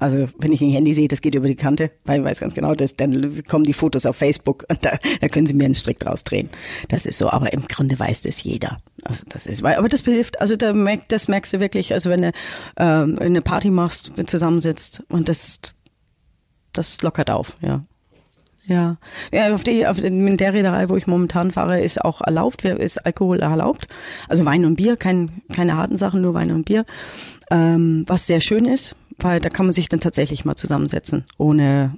Also wenn ich ein Handy sehe, das geht über die Kante, weil ich weiß ganz genau, das, dann kommen die Fotos auf Facebook und da, da können sie mir einen Strick draus drehen. Das ist so, aber im Grunde weiß das jeder. Also das ist, aber das hilft, also da merkt, das merkst du wirklich, also wenn du ähm, eine Party machst, zusammensitzt und das, das lockert auf, ja. Ja, ja auf, die, auf in der Reederei, wo ich momentan fahre, ist auch erlaubt, ist Alkohol erlaubt. Also Wein und Bier, kein, keine harten Sachen, nur Wein und Bier. Ähm, was sehr schön ist, weil da kann man sich dann tatsächlich mal zusammensetzen, ohne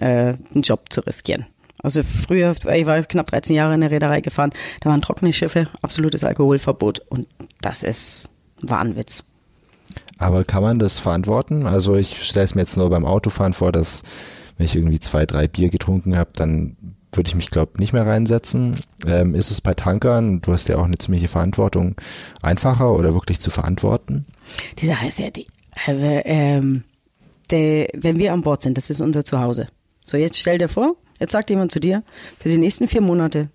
äh, einen Job zu riskieren. Also früher, ich war knapp 13 Jahre in der Reederei gefahren, da waren trockene Schiffe, absolutes Alkoholverbot und das ist Wahnwitz. Aber kann man das verantworten? Also ich stelle es mir jetzt nur beim Autofahren vor, dass wenn ich irgendwie zwei, drei Bier getrunken habe, dann würde ich mich, glaube nicht mehr reinsetzen. Ähm, ist es bei Tankern, du hast ja auch eine ziemliche Verantwortung, einfacher oder wirklich zu verantworten? Die Sache ist ja die, äh, der, wenn wir an Bord sind, das ist unser Zuhause. So, jetzt stell dir vor, jetzt sagt jemand zu dir, für die nächsten vier Monate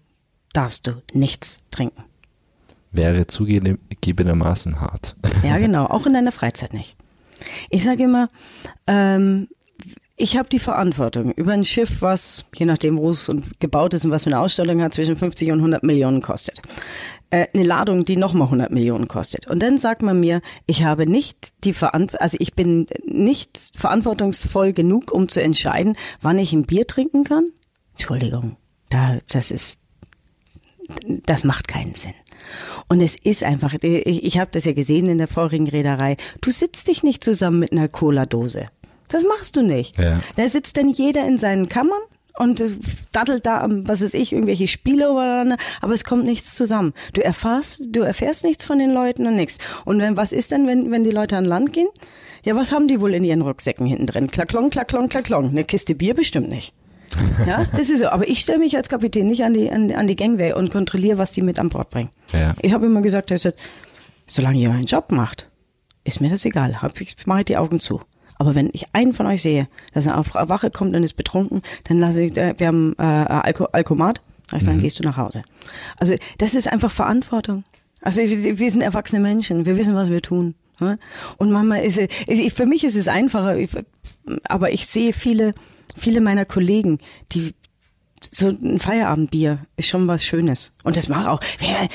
darfst du nichts trinken. Wäre zugegebenermaßen hart. Ja, genau, auch in deiner Freizeit nicht. Ich sage immer, ähm, ich habe die Verantwortung über ein Schiff, was, je nachdem, wo es gebaut ist und was für eine Ausstellung hat, zwischen 50 und 100 Millionen kostet. Äh, eine Ladung, die nochmal 100 Millionen kostet. Und dann sagt man mir, ich habe nicht die Verantwortung, also ich bin nicht verantwortungsvoll genug, um zu entscheiden, wann ich ein Bier trinken kann. Entschuldigung, da, das ist, das macht keinen Sinn. Und es ist einfach, ich, ich habe das ja gesehen in der vorigen Reederei, du sitzt dich nicht zusammen mit einer Cola-Dose. Das machst du nicht. Ja. Da sitzt dann jeder in seinen Kammern und äh, daddelt da am, was weiß ich, irgendwelche Spiele oder, aber es kommt nichts zusammen. Du erfährst, du erfährst nichts von den Leuten und nichts. Und wenn, was ist denn, wenn, wenn die Leute an Land gehen? Ja, was haben die wohl in ihren Rucksäcken hinten drin? Klaklong, klaklong, klaklong. Eine Kiste Bier bestimmt nicht. Ja, das ist so. Aber ich stelle mich als Kapitän nicht an die, an, an die Gangway und kontrolliere, was die mit an Bord bringen. Ja. Ich habe immer gesagt, solange ihr euren Job macht, ist mir das egal. Hab ich mache die Augen zu. Aber wenn ich einen von euch sehe, dass er auf Wache kommt und ist betrunken, dann lasse ich, äh, wir haben äh, Alko Alkomat, also dann gehst du nach Hause. Also das ist einfach Verantwortung. Also wir sind erwachsene Menschen, wir wissen, was wir tun. ne? Und manchmal ist es, für mich ist es einfacher, aber ich sehe viele, viele meiner Kollegen, die so ein Feierabendbier ist schon was Schönes. Und das macht auch.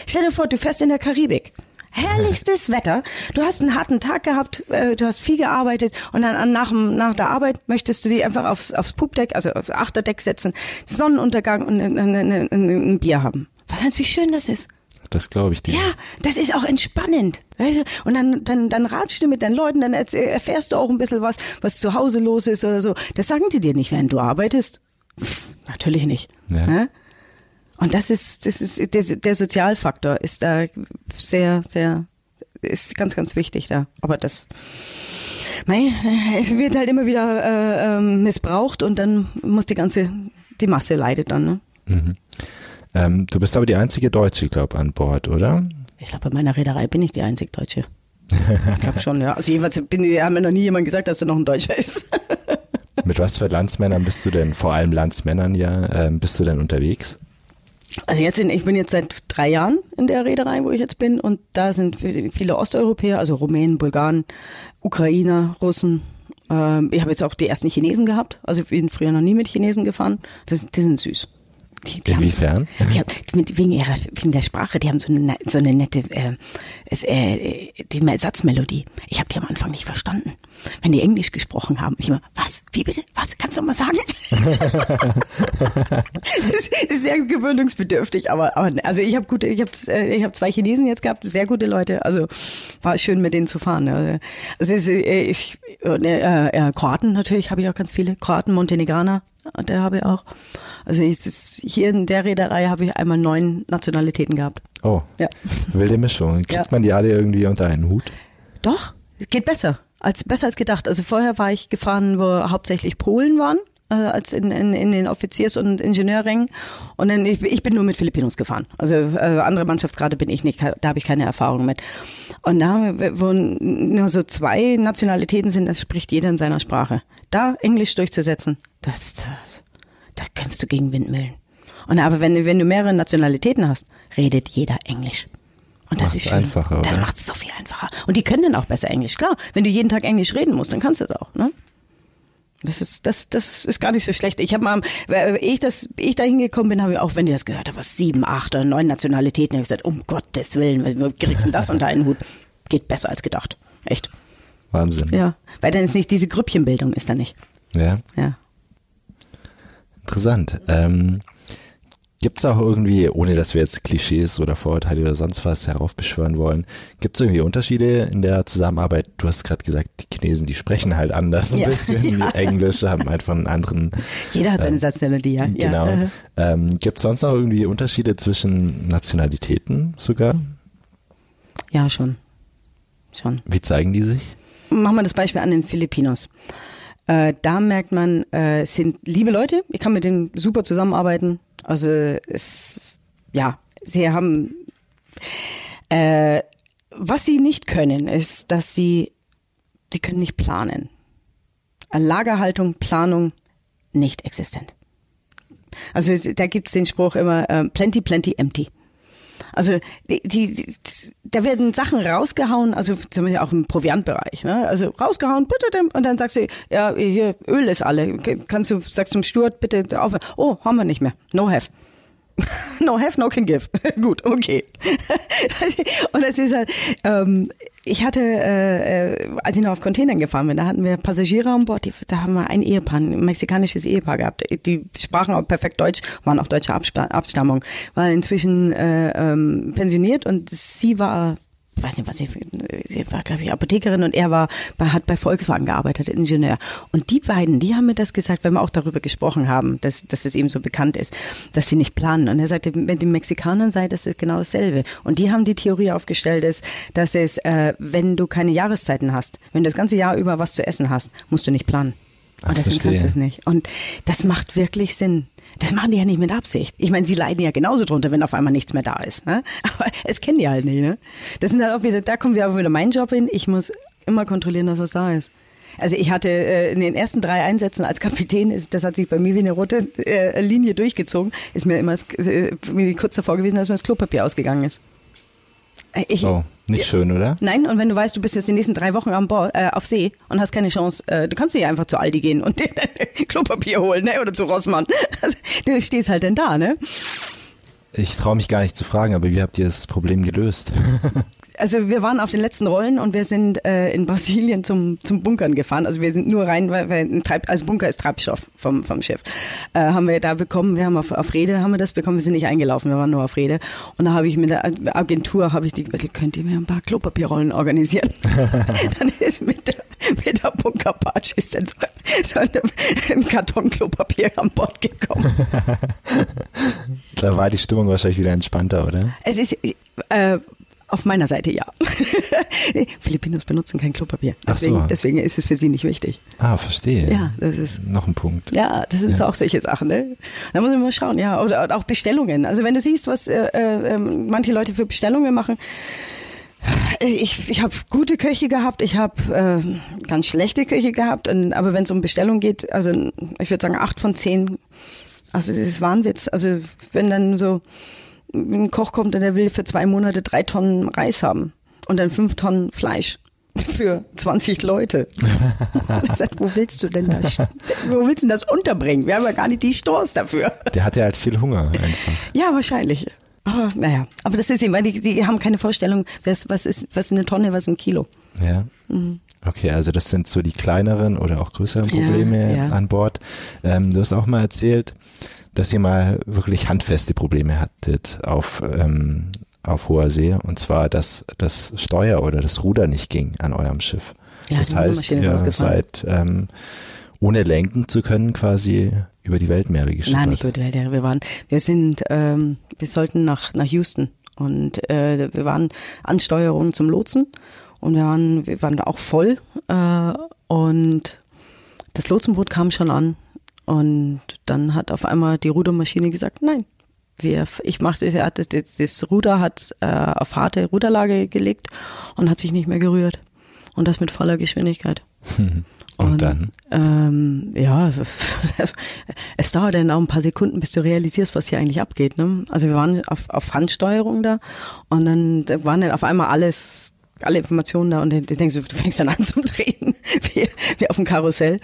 Stell dir vor, du fährst in der Karibik. Herrlichstes Wetter. Du hast einen harten Tag gehabt, äh, du hast viel gearbeitet und dann nach, nach der Arbeit möchtest du dich einfach aufs, aufs Pupdeck, also aufs Achterdeck setzen, Sonnenuntergang und ein, ein, ein, ein Bier haben. Was meinst du, wie schön das ist? Das glaube ich dir. Ja, das ist auch entspannend. Und dann, dann, dann ratschst du mit deinen Leuten, dann erfährst du auch ein bisschen was, was zu Hause los ist oder so. Das sagen die dir nicht, während du arbeitest. Pff, natürlich nicht. Ja. Und das ist, das ist der, der Sozialfaktor ist da sehr, sehr, ist ganz, ganz wichtig da. Aber das, mei, es wird halt immer wieder äh, ähm, missbraucht und dann muss die ganze, die Masse leidet dann. Ne? Mhm. Ähm, du bist aber die einzige Deutsche, glaube an Bord, oder? Ich glaube, bei meiner Reederei bin ich die einzig Deutsche. Ich glaube schon, ja. Also jedenfalls bin, haben mir noch nie jemand gesagt, dass er noch ein Deutscher ist. Mit was für Landsmännern bist du denn, vor allem Landsmännern ja, ähm, bist du denn unterwegs? Also jetzt sind, ich bin jetzt seit drei Jahren in der Reederei, wo ich jetzt bin, und da sind viele Osteuropäer, also Rumänen, Bulgaren, Ukrainer, Russen. Ähm, ich habe jetzt auch die ersten Chinesen gehabt, also ich bin früher noch nie mit Chinesen gefahren. Das, die sind süß. Die, die Inwiefern? So, die haben, wegen, ihrer, wegen der Sprache, die haben so eine, so eine nette äh, äh, die Satzmelodie. Ich habe die am Anfang nicht verstanden. Wenn die Englisch gesprochen haben, ich immer, was, wie bitte, was, kannst du mal sagen? das ist sehr gewöhnungsbedürftig, aber, aber also ich habe gute, ich habe äh, ich hab zwei Chinesen jetzt gehabt, sehr gute Leute, also war schön mit denen zu fahren. Also, es ist, äh, ich, äh, äh, Kroaten natürlich habe ich auch ganz viele, Kroaten, Montenegraner, der habe ich auch. Also ist, hier in der Reederei habe ich einmal neun Nationalitäten gehabt. Oh, ja. wilde Mischung. Kriegt ja. man die alle irgendwie unter einen Hut? Doch, geht besser. Als, besser als gedacht. Also vorher war ich gefahren, wo hauptsächlich Polen waren äh, als in, in, in den Offiziers- und Ingenieurrängen. Und dann ich, ich bin nur mit Filipinos gefahren. Also äh, andere Mannschaftsgrade bin ich nicht, da habe ich keine Erfahrung mit. Und da, wo nur so zwei Nationalitäten sind, das spricht jeder in seiner Sprache. Da Englisch durchzusetzen, das, da, da kannst du gegen Windmühlen. Und aber wenn, wenn du mehrere Nationalitäten hast, redet jeder Englisch. Und das macht's ist schön. einfacher. Das macht es so viel einfacher. Und die können dann auch besser Englisch. Klar, wenn du jeden Tag Englisch reden musst, dann kannst du es auch. Ne? Das ist, das, das ist gar nicht so schlecht. Ich habe mal, ich das, ich da hingekommen bin, habe ich auch, wenn ihr das gehört habt, was sieben, acht oder neun Nationalitäten, habe ich gesagt, um Gottes Willen, wie kriegst du das unter einen Hut? Geht besser als gedacht. Echt. Wahnsinn. Ja. Weil dann ist nicht diese Grüppchenbildung ist da nicht. Ja. Ja. Interessant. Ähm, Gibt es auch irgendwie, ohne dass wir jetzt Klischees oder Vorurteile oder sonst was heraufbeschwören wollen, gibt es irgendwie Unterschiede in der Zusammenarbeit? Du hast gerade gesagt, die Chinesen, die sprechen halt anders ein ja, bisschen. Ja. Englisch haben einfach einen anderen. Jeder hat seine äh, Satzmelodie, ja. Genau. Ja. Ähm, gibt es sonst noch irgendwie Unterschiede zwischen Nationalitäten sogar? Ja, schon. Schon. Wie zeigen die sich? Machen wir das Beispiel an den Filipinos. Äh, da merkt man, äh, sind liebe Leute. Ich kann mit denen super zusammenarbeiten also es, ja, sie haben, äh, was sie nicht können, ist, dass sie, sie können nicht planen. Lagerhaltung, Planung, nicht existent. Also da gibt's den Spruch immer, äh, plenty, plenty, empty. Also die, die, da werden Sachen rausgehauen, also zum Beispiel auch im Proviantbereich, ne? Also rausgehauen, bitte, und dann sagst du, ja, hier Öl ist alle, kannst du, sagst zum Steward, bitte auf, oh, haben wir nicht mehr, no have. No have, no can give. Gut, okay. und es ist halt, ähm, ich hatte, äh, äh, als ich noch auf Containern gefahren bin, da hatten wir Passagiere an Bord, die, da haben wir ein Ehepaar, ein mexikanisches Ehepaar gehabt. Die sprachen auch perfekt Deutsch, waren auch deutsche Abstammung, war inzwischen äh, ähm, pensioniert und sie war ich weiß nicht, was sie, sie war, glaube ich, Apothekerin und er war, hat bei Volkswagen gearbeitet, Ingenieur. Und die beiden, die haben mir das gesagt, weil wir auch darüber gesprochen haben, dass, dass es eben so bekannt ist, dass sie nicht planen. Und er sagte, wenn die Mexikanern sei, das ist genau dasselbe. Und die haben die Theorie aufgestellt, dass, dass es, äh, wenn du keine Jahreszeiten hast, wenn du das ganze Jahr über was zu essen hast, musst du nicht planen. Und deswegen kannst du es nicht. Und das macht wirklich Sinn. Das machen die ja nicht mit Absicht. Ich meine, sie leiden ja genauso drunter, wenn auf einmal nichts mehr da ist. Ne? Aber es kennen die halt nicht. Ne? Das sind halt auch wieder, da kommt wieder mein Job hin. Ich muss immer kontrollieren, dass was da ist. Also ich hatte äh, in den ersten drei Einsätzen als Kapitän, ist, das hat sich bei mir wie eine rote äh, Linie durchgezogen, ist mir immer äh, kurz davor gewesen, dass mir das Klopapier ausgegangen ist. Ich, oh, nicht schön, oder? Nein, und wenn du weißt, du bist jetzt die nächsten drei Wochen am Bord, äh, auf See und hast keine Chance, äh, du kannst ja einfach zu Aldi gehen und dir Klopapier holen, ne? Oder zu Rossmann. Also, du stehst halt dann da, ne? Ich traue mich gar nicht zu fragen, aber wie habt ihr das Problem gelöst? also wir waren auf den letzten Rollen und wir sind äh, in Brasilien zum, zum Bunkern gefahren. Also wir sind nur rein, weil, weil ein Treib, also Bunker ist Treibstoff vom, vom Schiff. Äh, haben wir da bekommen, wir haben auf, auf Rede haben wir das bekommen, wir sind nicht eingelaufen, wir waren nur auf Rede. Und da habe ich mit der Agentur, habe ich die gebeten, könnt ihr mir ein paar Klopapierrollen organisieren? dann ist mit der, mit der Bunkerpatsch ist dann so, so ein, ein Karton Klopapier an Bord gekommen. da war die Stimmung wahrscheinlich wieder entspannter, oder? Es ist, äh, auf meiner Seite ja. Filipinos benutzen kein Klopapier. Deswegen, so. deswegen ist es für sie nicht wichtig. Ah, verstehe. Ja, das ist. Noch ein Punkt. Ja, das sind ja. so auch solche Sachen. Ne? Da muss man mal schauen, ja. Oder, oder auch Bestellungen. Also wenn du siehst, was äh, äh, manche Leute für Bestellungen machen. Ich, ich habe gute Köche gehabt, ich habe äh, ganz schlechte Köche gehabt, und, aber wenn es um Bestellung geht, also ich würde sagen acht von zehn, also das ist Wahnwitz. Also wenn dann so ein Koch kommt und der will für zwei Monate drei Tonnen Reis haben und dann fünf Tonnen Fleisch für 20 Leute. ich sag, wo willst du denn das? Wo willst du denn das unterbringen? Wir haben ja gar nicht die Stores dafür. Der hat ja halt viel Hunger einfach. Ja, wahrscheinlich. Aber naja, aber das ist eben, weil die, die haben keine Vorstellung, was, was ist, was eine Tonne, was ein Kilo. Ja. Mhm. Okay, also das sind so die kleineren oder auch größeren Probleme ja, ja. an Bord. Ähm, du hast auch mal erzählt, dass ihr mal wirklich handfeste Probleme hattet auf, ähm, auf hoher See und zwar, dass das Steuer oder das Ruder nicht ging an eurem Schiff. Ja, das heißt, ihr seid ähm, ohne lenken zu können quasi über die Weltmeere geschippert. Nein, nicht über die Weltmeere. Wir waren, wir sind, ähm, wir sollten nach nach Houston und äh, wir waren Ansteuerung zum Lotsen und wir waren, wir waren auch voll äh, und das Lotsenboot kam schon an und dann hat auf einmal die Rudermaschine gesagt, nein, wir, ich mache das, das, das Ruder hat äh, auf harte Ruderlage gelegt und hat sich nicht mehr gerührt. Und das mit voller Geschwindigkeit. und, und, dann? Ähm, ja, es dauert dann auch ein paar Sekunden, bis du realisierst, was hier eigentlich abgeht. Ne? Also wir waren auf, auf Handsteuerung da und dann da waren dann auf einmal alles alle Informationen da und du denkst, du fängst dann an zum Drehen, wie, wie auf dem Karussell.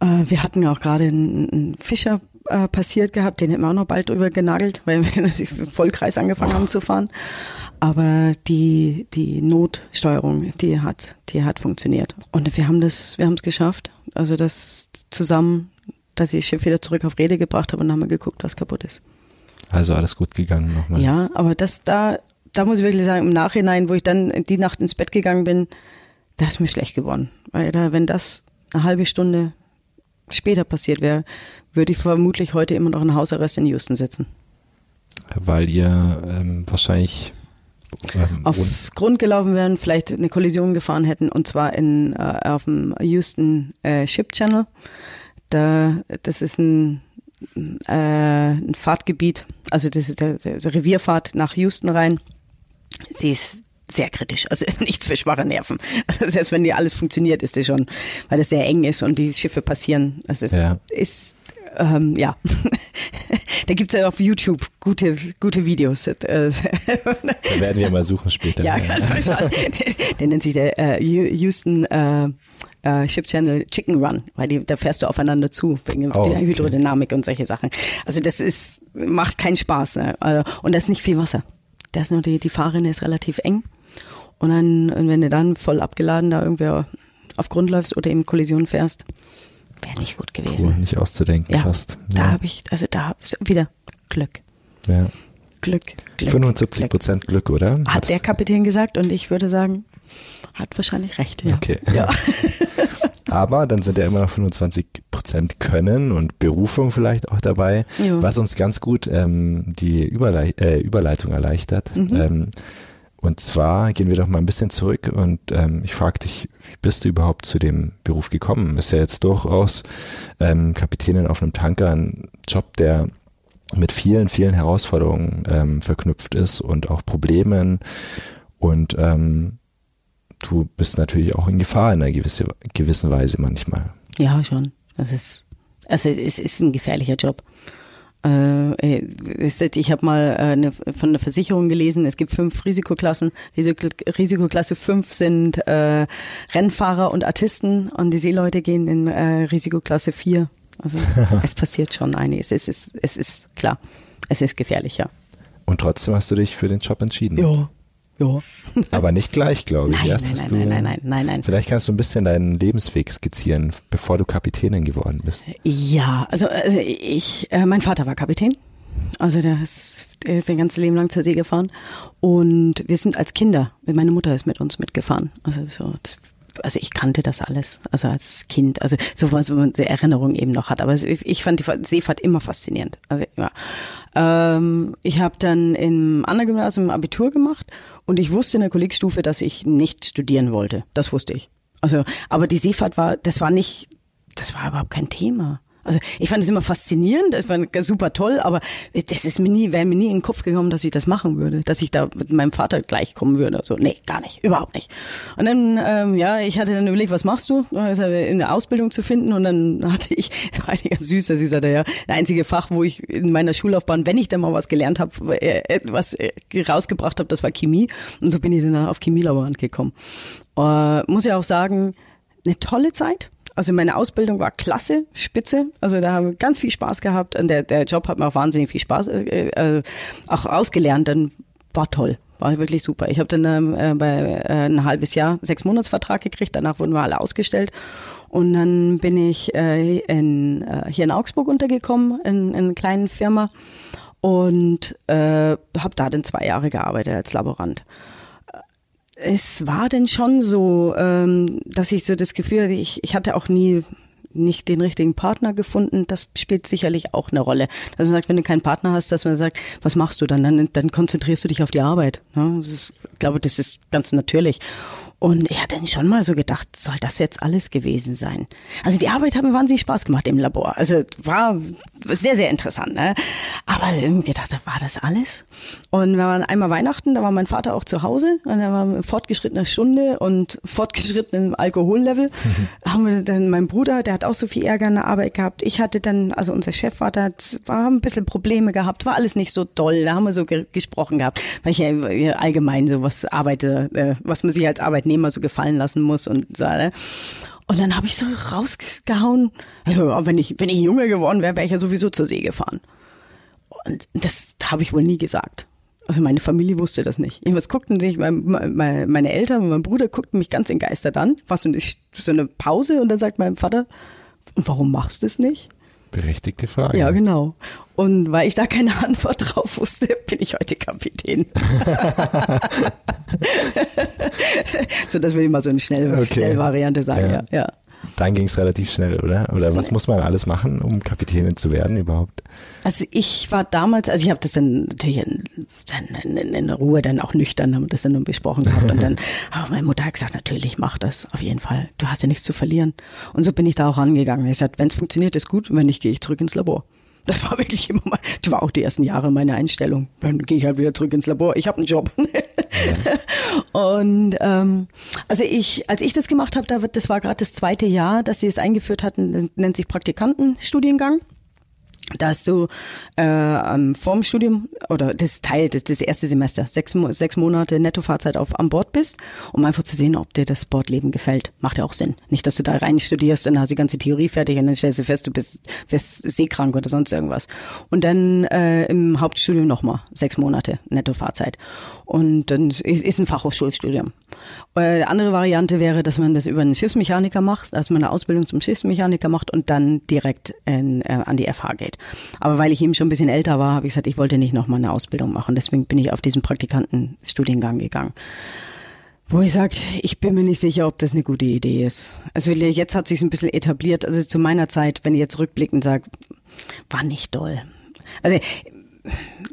Äh, wir hatten auch gerade einen, einen Fischer äh, passiert gehabt, den hätten wir auch noch bald drüber genagelt, weil wir Vollkreis angefangen haben zu fahren. Aber die, die Notsteuerung, die hat, die hat funktioniert. Und wir haben das, wir haben es geschafft. Also das zusammen, dass ich das Schiff wieder zurück auf Rede gebracht habe und dann haben wir geguckt, was kaputt ist. Also alles gut gegangen nochmal. Ja, aber das da, da muss ich wirklich sagen, im Nachhinein, wo ich dann die Nacht ins Bett gegangen bin, da ist mir schlecht geworden. Weil da, wenn das eine halbe Stunde später passiert wäre, würde ich vermutlich heute immer noch in Hausarrest in Houston sitzen. Weil ihr ähm, wahrscheinlich ähm, auf Grund gelaufen wären, vielleicht eine Kollision gefahren hätten und zwar in äh, auf dem Houston äh, Ship Channel. Da das ist ein, äh, ein Fahrtgebiet, also das ist der, der Revierfahrt nach Houston rein. Sie ist sehr kritisch. Also ist nichts für schwache Nerven. Also selbst wenn dir alles funktioniert, ist es schon, weil es sehr eng ist und die Schiffe passieren. Also es ja. ist ähm, ja. da gibt's ja auf YouTube gute, gute Videos. da werden wir mal suchen später. Ja, ganz Der nennt sich der äh, Houston äh, äh, Ship Channel Chicken Run, weil die, da fährst du aufeinander zu, wegen oh, der Hydrodynamik okay. und solche Sachen. Also das ist, macht keinen Spaß. Ne? Äh, und da ist nicht viel Wasser. Da ist nur die, die Fahrrinne ist relativ eng. Und dann, und wenn du dann voll abgeladen da irgendwie auf Grund läufst oder eben Kollision fährst, wäre nicht gut gewesen. Cool, nicht auszudenken ja, fast. Ja. Da habe ich, also da wieder Glück. Ja. Glück, Glück 75 Prozent Glück. Glück, oder? Hat Hat's der Kapitän gesagt und ich würde sagen, hat wahrscheinlich recht. Ja. Okay. Ja. Aber dann sind ja immer noch 25 Prozent Können und Berufung vielleicht auch dabei, ja. was uns ganz gut ähm, die Überlei äh, Überleitung erleichtert. Mhm. Ähm, und zwar gehen wir doch mal ein bisschen zurück und ähm, ich frage dich, wie bist du überhaupt zu dem Beruf gekommen? Ist ja jetzt durchaus ähm, Kapitänin auf einem Tanker ein Job, der mit vielen, vielen Herausforderungen ähm, verknüpft ist und auch Problemen. Und ähm, du bist natürlich auch in Gefahr in einer gewisse, gewissen Weise manchmal. Ja, schon. Das ist, also es ist ein gefährlicher Job. Äh, ich habe mal äh, eine, von der Versicherung gelesen, es gibt fünf Risikoklassen. Risikoklasse fünf sind äh, Rennfahrer und Artisten und die Seeleute gehen in äh, Risikoklasse vier. Also es passiert schon einiges. Es ist, es ist klar, es ist gefährlich, ja. Und trotzdem hast du dich für den Job entschieden. Ja. Ja. Aber nicht gleich, glaube ich. Nein, Erst nein, nein, du, nein, nein, nein, nein, nein. Vielleicht kannst du ein bisschen deinen Lebensweg skizzieren, bevor du Kapitänin geworden bist. Ja, also, also ich, äh, mein Vater war Kapitän. Also der ist, der ist sein ganzes Leben lang zur See gefahren. Und wir sind als Kinder, meine Mutter ist mit uns mitgefahren. Also so, also ich kannte das alles, also als Kind, also so was, man die Erinnerung eben noch hat. Aber ich fand die Seefahrt immer faszinierend. Also ja. Ähm, ich habe dann im anderen Gymnasium Abitur gemacht und ich wusste in der Kollegstufe, dass ich nicht studieren wollte. Das wusste ich. Also, aber die Seefahrt war, das war nicht, das war überhaupt kein Thema. Also ich fand es immer faszinierend, das war super toll, aber das ist mir nie, wäre mir nie in den Kopf gekommen, dass ich das machen würde, dass ich da mit meinem Vater gleich kommen würde. So, nee, gar nicht, überhaupt nicht. Und dann, ähm, ja, ich hatte dann überlegt, was machst du? Also in der Ausbildung zu finden und dann hatte ich, war ganz süß, dass ich sagte, ja, der einzige Fach, wo ich in meiner Schullaufbahn, wenn ich dann mal was gelernt habe, äh, was äh, rausgebracht habe, das war Chemie. Und so bin ich dann auf Chemielaborant gekommen. Äh, muss ja auch sagen, eine tolle Zeit also meine Ausbildung war klasse, spitze. Also da haben wir ganz viel Spaß gehabt und der, der Job hat mir auch wahnsinnig viel Spaß äh, äh, auch ausgelernt. Dann war toll. War wirklich super. Ich habe dann ähm, äh, bei äh, ein halbes Jahr sechs Monatsvertrag gekriegt. Danach wurden wir alle ausgestellt. Und dann bin ich äh, in, äh, hier in Augsburg untergekommen, in, in einer kleinen Firma und äh, habe da dann zwei Jahre gearbeitet als Laborant es war denn schon so, ähm, dass ich so das Gefühl hatte, ich, ich hatte auch nie nicht den richtigen Partner gefunden, das spielt sicherlich auch eine Rolle. Also man sagt, wenn du keinen Partner hast, dass man sagt, was machst du dann? Dann, dann konzentrierst du dich auf die Arbeit. Ne? Ist, ich glaube, das ist ganz natürlich. Und ich hatte dann schon mal so gedacht, soll das jetzt alles gewesen sein? Also die Arbeit hat mir wahnsinnig Spaß gemacht im Labor. Also war sehr, sehr interessant. Ne? Aber irgendwie gedacht, war das alles? Und wir waren einmal Weihnachten, da war mein Vater auch zu Hause und er war fortgeschrittener Stunde und fortgeschrittenem Alkohollevel. Mhm. Haben wir dann mein Bruder, der hat auch so viel Ärger in der Arbeit gehabt. Ich hatte dann, also unser Chef war da, war ein bisschen Probleme gehabt, war alles nicht so toll. Da haben wir so ge gesprochen gehabt, weil ich ja allgemein so was arbeite, äh, was man sich als Arbeitnehmer so gefallen lassen muss und so. Ne? Und dann habe ich so rausgehauen, ja, wenn ich, wenn ich jünger geworden wäre, wäre ich ja sowieso zur See gefahren. Und das habe ich wohl nie gesagt. Also meine Familie wusste das nicht. Irgendwas guckten sich, meine, meine Eltern und mein Bruder guckten mich ganz entgeistert an. War so eine, so eine Pause und dann sagt mein Vater, warum machst du es nicht? Berechtigte Frage. Ja, genau. Und weil ich da keine Antwort drauf wusste, bin ich heute Kapitän. so, das will ich mal so eine Schnell okay. Schnellvariante sagen, ja. ja. Dann ging es relativ schnell, oder? Oder was muss man alles machen, um Kapitänin zu werden überhaupt? Also ich war damals, also ich habe das dann natürlich in, in, in, Ruhe dann auch nüchtern, haben das dann besprochen gehabt und dann aber meine Mutter hat gesagt, natürlich mach das, auf jeden Fall. Du hast ja nichts zu verlieren. Und so bin ich da auch angegangen. Ich sagte, wenn es funktioniert, ist gut, wenn nicht, gehe ich zurück ins Labor. Das war wirklich immer mal, das war auch die ersten Jahre meine Einstellung. Dann gehe ich halt wieder zurück ins Labor. Ich habe einen Job. Ja. Und ähm, also ich, als ich das gemacht habe, da wird, das war gerade das zweite Jahr, dass sie es eingeführt hatten, nennt sich Praktikantenstudiengang. Da hast du äh, vorm Studium oder das Teil, das, das erste Semester, sechs, sechs Monate Nettofahrzeit auf an Bord bist, um einfach zu sehen, ob dir das Bordleben gefällt. Macht ja auch Sinn. Nicht, dass du da rein studierst und hast die ganze Theorie fertig und dann stellst du fest, du bist, bist seekrank oder sonst irgendwas. Und dann äh, im Hauptstudium nochmal sechs Monate Nettofahrzeit. Und dann ist ein Fachhochschulstudium. Äh, andere Variante wäre, dass man das über einen Schiffsmechaniker macht, dass man eine Ausbildung zum Schiffsmechaniker macht und dann direkt in, äh, an die FH geht. Aber weil ich eben schon ein bisschen älter war, habe ich gesagt, ich wollte nicht nochmal eine Ausbildung machen. Deswegen bin ich auf diesen Praktikantenstudiengang gegangen. Wo ich sage, ich bin mir nicht sicher, ob das eine gute Idee ist. Also jetzt hat sich ein bisschen etabliert. Also zu meiner Zeit, wenn ich jetzt rückblickend sage, war nicht doll. Also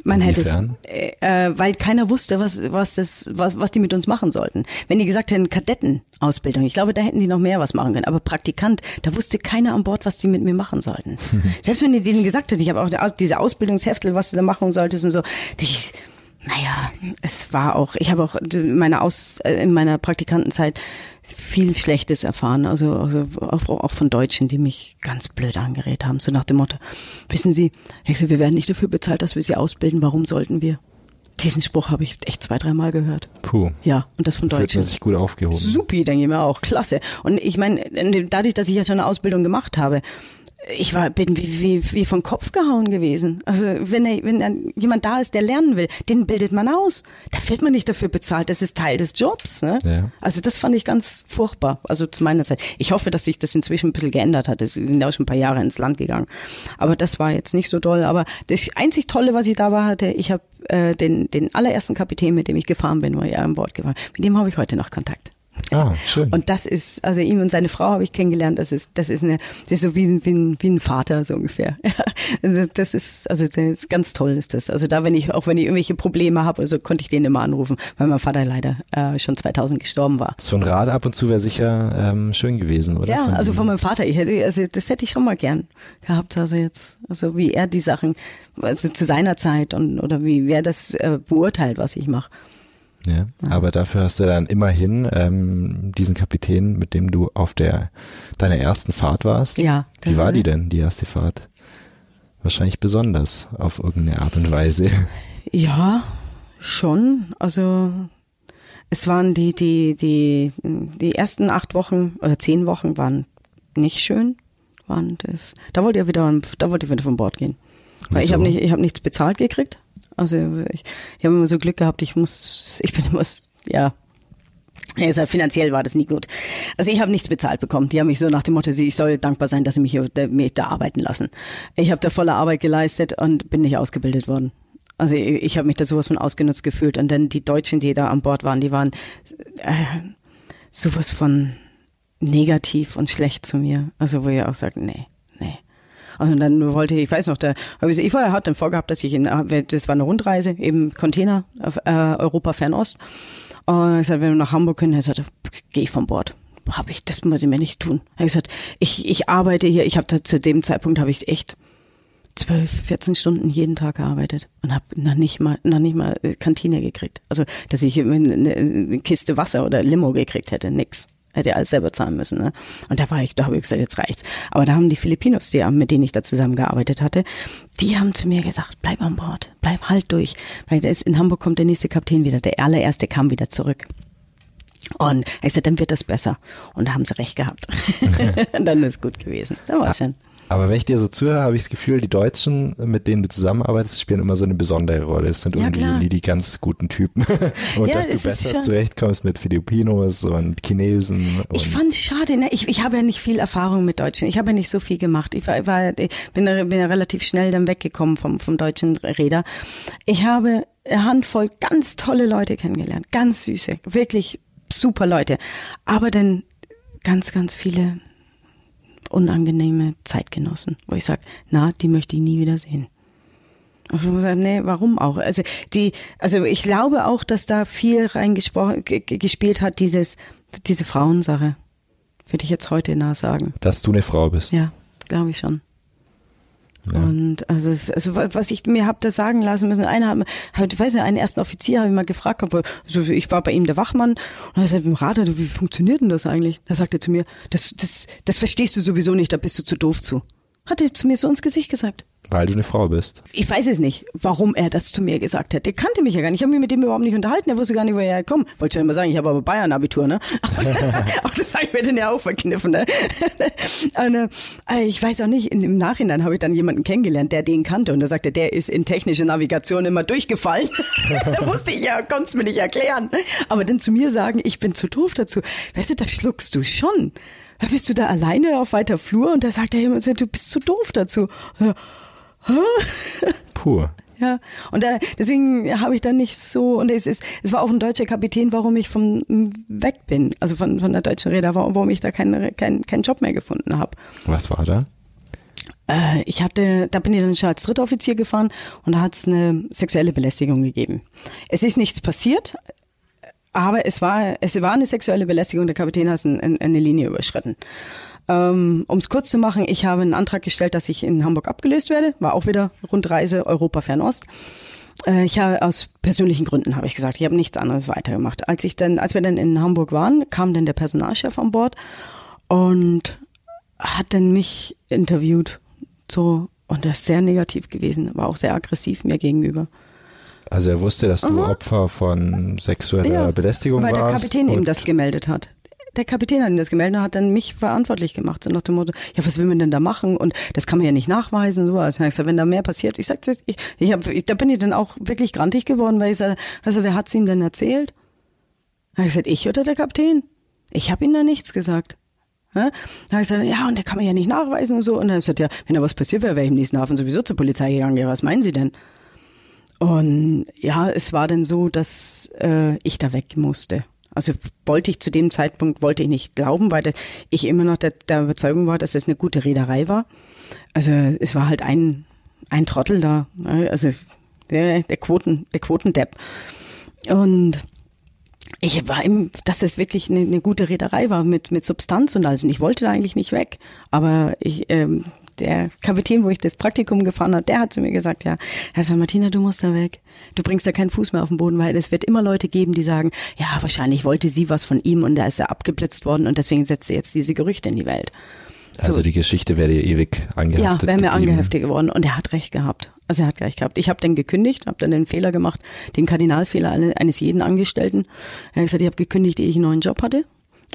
man hätte es, äh, äh, weil keiner wusste, was, was, das, was, was die mit uns machen sollten. Wenn die gesagt hätten, Kadettenausbildung, ich glaube, da hätten die noch mehr was machen können. Aber Praktikant, da wusste keiner an Bord, was die mit mir machen sollten. Selbst wenn die denen gesagt hätten, ich habe auch diese Ausbildungsheftel, was du da machen solltest und so, die, naja, es war auch, ich habe auch meine Aus, äh, in meiner Praktikantenzeit viel Schlechtes erfahren, also, also auch, auch von Deutschen, die mich ganz blöd angeredet haben, so nach dem Motto, wissen Sie, Hexe, wir werden nicht dafür bezahlt, dass wir Sie ausbilden, warum sollten wir? Diesen Spruch habe ich echt zwei, dreimal gehört. Puh. Ja, und das von Deutschen. Fühlt man sich gut aufgehoben. Supi, denke ich mir auch. Klasse. Und ich meine, dadurch, dass ich ja schon eine Ausbildung gemacht habe, ich war, bin wie, wie, wie vom Kopf gehauen gewesen. Also wenn, er, wenn dann jemand da ist, der lernen will, den bildet man aus. Da wird man nicht dafür bezahlt. Das ist Teil des Jobs. Ne? Ja. Also das fand ich ganz furchtbar. Also zu meiner Zeit. Ich hoffe, dass sich das inzwischen ein bisschen geändert hat. Sie sind ja auch schon ein paar Jahre ins Land gegangen. Aber das war jetzt nicht so toll. Aber das einzig Tolle, was ich da war, hatte, ich habe äh, den, den allerersten Kapitän, mit dem ich gefahren bin, war ja an Bord gefahren. Mit dem habe ich heute noch Kontakt. Ah, schön. Und das ist, also ihm und seine Frau habe ich kennengelernt, das ist, das ist eine, das ist so wie, wie, ein, wie ein Vater, so ungefähr. Also das ist, also das ist ganz toll ist das. Also da, wenn ich, auch wenn ich irgendwelche Probleme habe, also konnte ich den immer anrufen, weil mein Vater leider äh, schon 2000 gestorben war. So ein Rad ab und zu wäre sicher ähm, schön gewesen, oder? Ja, von also von meinem Vater, ich hätte, also das hätte ich schon mal gern gehabt, also jetzt, also wie er die Sachen, also zu seiner Zeit und, oder wie wer das äh, beurteilt, was ich mache. Ja, aber dafür hast du dann immerhin ähm, diesen Kapitän, mit dem du auf der deiner ersten Fahrt warst. Ja. Wie war die denn, die erste Fahrt? Wahrscheinlich besonders auf irgendeine Art und Weise. Ja, schon. Also es waren die, die, die, die ersten acht Wochen oder zehn Wochen waren nicht schön. Waren das, da wollte ich wieder, da wollte ich wieder von Bord gehen. Weil Wieso? ich habe nicht, ich habe nichts bezahlt gekriegt. Also ich, ich habe immer so Glück gehabt, ich muss, ich bin immer, ja, also finanziell war das nie gut. Also ich habe nichts bezahlt bekommen. Die haben mich so nach dem Motto, ich soll dankbar sein, dass sie mich, hier, mich da arbeiten lassen. Ich habe da volle Arbeit geleistet und bin nicht ausgebildet worden. Also ich, ich habe mich da sowas von ausgenutzt gefühlt. Und dann die Deutschen, die da an Bord waren, die waren äh, sowas von negativ und schlecht zu mir. Also wo ihr auch sagt, nee, nee. Und dann wollte ich, ich weiß noch, der, ich vorher hatte vorgehabt, dass ich in, das war eine Rundreise, eben Container, äh, Europa Fernost. Und ich sagte, wenn wir nach Hamburg können, er sagte, geh ich von Bord. Habe ich, das muss ich mir nicht tun. Er hat gesagt, ich, ich arbeite hier, ich habe da zu dem Zeitpunkt habe ich echt zwölf, 14 Stunden jeden Tag gearbeitet und habe noch nicht mal, noch nicht mal äh, Kantine gekriegt. Also, dass ich eine Kiste Wasser oder Limo gekriegt hätte, nix hätte alles selber zahlen müssen. Ne? Und da war ich, da habe ich gesagt, jetzt reicht's. Aber da haben die Filipinos, die, mit denen ich da zusammengearbeitet hatte, die haben zu mir gesagt, bleib an Bord, bleib halt durch. Weil ist, in Hamburg kommt der nächste Kapitän wieder, der allererste kam wieder zurück. Und ich sagte, dann wird das besser. Und da haben sie recht gehabt. und dann ist gut gewesen. Da war schön. Aber wenn ich dir so zuhöre, habe ich das Gefühl, die Deutschen, mit denen du zusammenarbeitest, spielen immer so eine besondere Rolle. Es sind ja, irgendwie die, die ganz guten Typen. und ja, dass du besser zurechtkommst mit Filipinos und Chinesen. Und ich fand es schade, ne? ich, ich habe ja nicht viel Erfahrung mit Deutschen. Ich habe ja nicht so viel gemacht. Ich war, war ich bin, bin ja relativ schnell dann weggekommen vom, vom deutschen Räder. Ich habe eine Handvoll ganz tolle Leute kennengelernt. Ganz süße, wirklich super Leute. Aber dann ganz, ganz viele unangenehme Zeitgenossen, wo ich sage, na, die möchte ich nie wieder sehen. Also man sagt, nee, warum auch? Also die, also ich glaube auch, dass da viel reingesprochen gespielt hat, dieses, diese Frauensache. Würde ich jetzt heute nah sagen. Dass du eine Frau bist. Ja, glaube ich schon. Ja. Und also, es, also was ich mir hab da sagen lassen müssen, einer hat, hat ich weiß nicht, einen ersten Offizier habe ich mal gefragt, ob, also ich war bei ihm der Wachmann und er sagt, Radar, wie funktioniert denn das eigentlich? Da sagte er zu mir, das, das, das verstehst du sowieso nicht, da bist du zu doof zu. Hat er zu mir so ins Gesicht gesagt. Weil du eine Frau bist. Ich weiß es nicht, warum er das zu mir gesagt hat. Der kannte mich ja gar nicht. Ich habe mich mit dem überhaupt nicht unterhalten. Er wusste gar nicht, woher er kommt. Wollte schon immer sagen, ich habe aber Bayern-Abitur, ne? Auch das habe ich mir dann ja auch verkniffen, ne? Und, äh, ich weiß auch nicht, im Nachhinein habe ich dann jemanden kennengelernt, der den kannte. Und er sagte, der ist in technische Navigation immer durchgefallen. da wusste ich ja, konnte es mir nicht erklären. Aber dann zu mir sagen, ich bin zu doof dazu. Weißt du, da schluckst du schon. Da bist du da alleine auf weiter Flur und da sagt er jemand, du bist zu doof dazu. Pur. Ja, und da, deswegen habe ich dann nicht so, und es ist, es war auch ein deutscher Kapitän, warum ich vom weg bin, also von, von der deutschen Räder, warum, warum ich da keinen kein, kein Job mehr gefunden habe. Was war da? Äh, ich hatte, da bin ich dann schon als Drittoffizier gefahren und da hat es eine sexuelle Belästigung gegeben. Es ist nichts passiert, aber es war, es war eine sexuelle Belästigung, der Kapitän hat eine Linie überschritten. Ähm, um es kurz zu machen, ich habe einen Antrag gestellt, dass ich in Hamburg abgelöst werde. War auch wieder Rundreise Europa Fernost. Äh, ich habe aus persönlichen Gründen habe ich gesagt, ich habe nichts anderes weitergemacht. Als ich dann, als wir dann in Hamburg waren, kam dann der Personalchef an Bord und hat dann mich interviewt. So und das ist sehr negativ gewesen, war auch sehr aggressiv mir gegenüber. Also er wusste, dass du Aha. Opfer von sexueller ja, Belästigung weil warst. Weil der Kapitän ihm das gemeldet hat der Kapitän hat ihm das gemeldet und hat dann mich verantwortlich gemacht. So nach dem Motto, ja, was will man denn da machen? Und das kann man ja nicht nachweisen. So. Also ich gesagt, wenn da mehr passiert, ich sagte, ich, ich hab, ich, da bin ich dann auch wirklich grantig geworden, weil ich sage, also wer hat's Ihnen denn erzählt? Da habe ich gesagt, ich oder der Kapitän? Ich habe Ihnen da nichts gesagt. Ja? Da habe ich gesagt, ja, und der kann man ja nicht nachweisen und so. Und dann habe ich gesagt, ja, wenn da was passiert wäre, wäre ich im nächsten Hafen sowieso zur Polizei gegangen. Ja, was meinen Sie denn? Und ja, es war dann so, dass äh, ich da weg musste. Also wollte ich zu dem Zeitpunkt, wollte ich nicht glauben, weil ich immer noch der, der Überzeugung war, dass es eine gute Reederei war. Also es war halt ein, ein Trottel da, ne? also der, der Quoten, der Quotendepp. Und ich war im, dass es wirklich eine, eine gute Reederei war mit, mit Substanz und alles. Und ich wollte da eigentlich nicht weg. Aber ich, ähm, der Kapitän, wo ich das Praktikum gefahren habe, der hat zu mir gesagt, ja, Herr San Martina, du musst da weg. Du bringst da keinen Fuß mehr auf den Boden, weil es wird immer Leute geben, die sagen, ja, wahrscheinlich wollte sie was von ihm und da ist er abgeblitzt worden und deswegen setzt er jetzt diese Gerüchte in die Welt. So. Also die Geschichte wäre dir ewig angeheftet. Ja, wäre mir angeheftet geworden und er hat recht gehabt. Also er hat recht gehabt. Ich habe dann gekündigt, habe dann den Fehler gemacht, den Kardinalfehler eines jeden Angestellten. Er hat gesagt, ich habe gekündigt, ehe ich einen neuen Job hatte.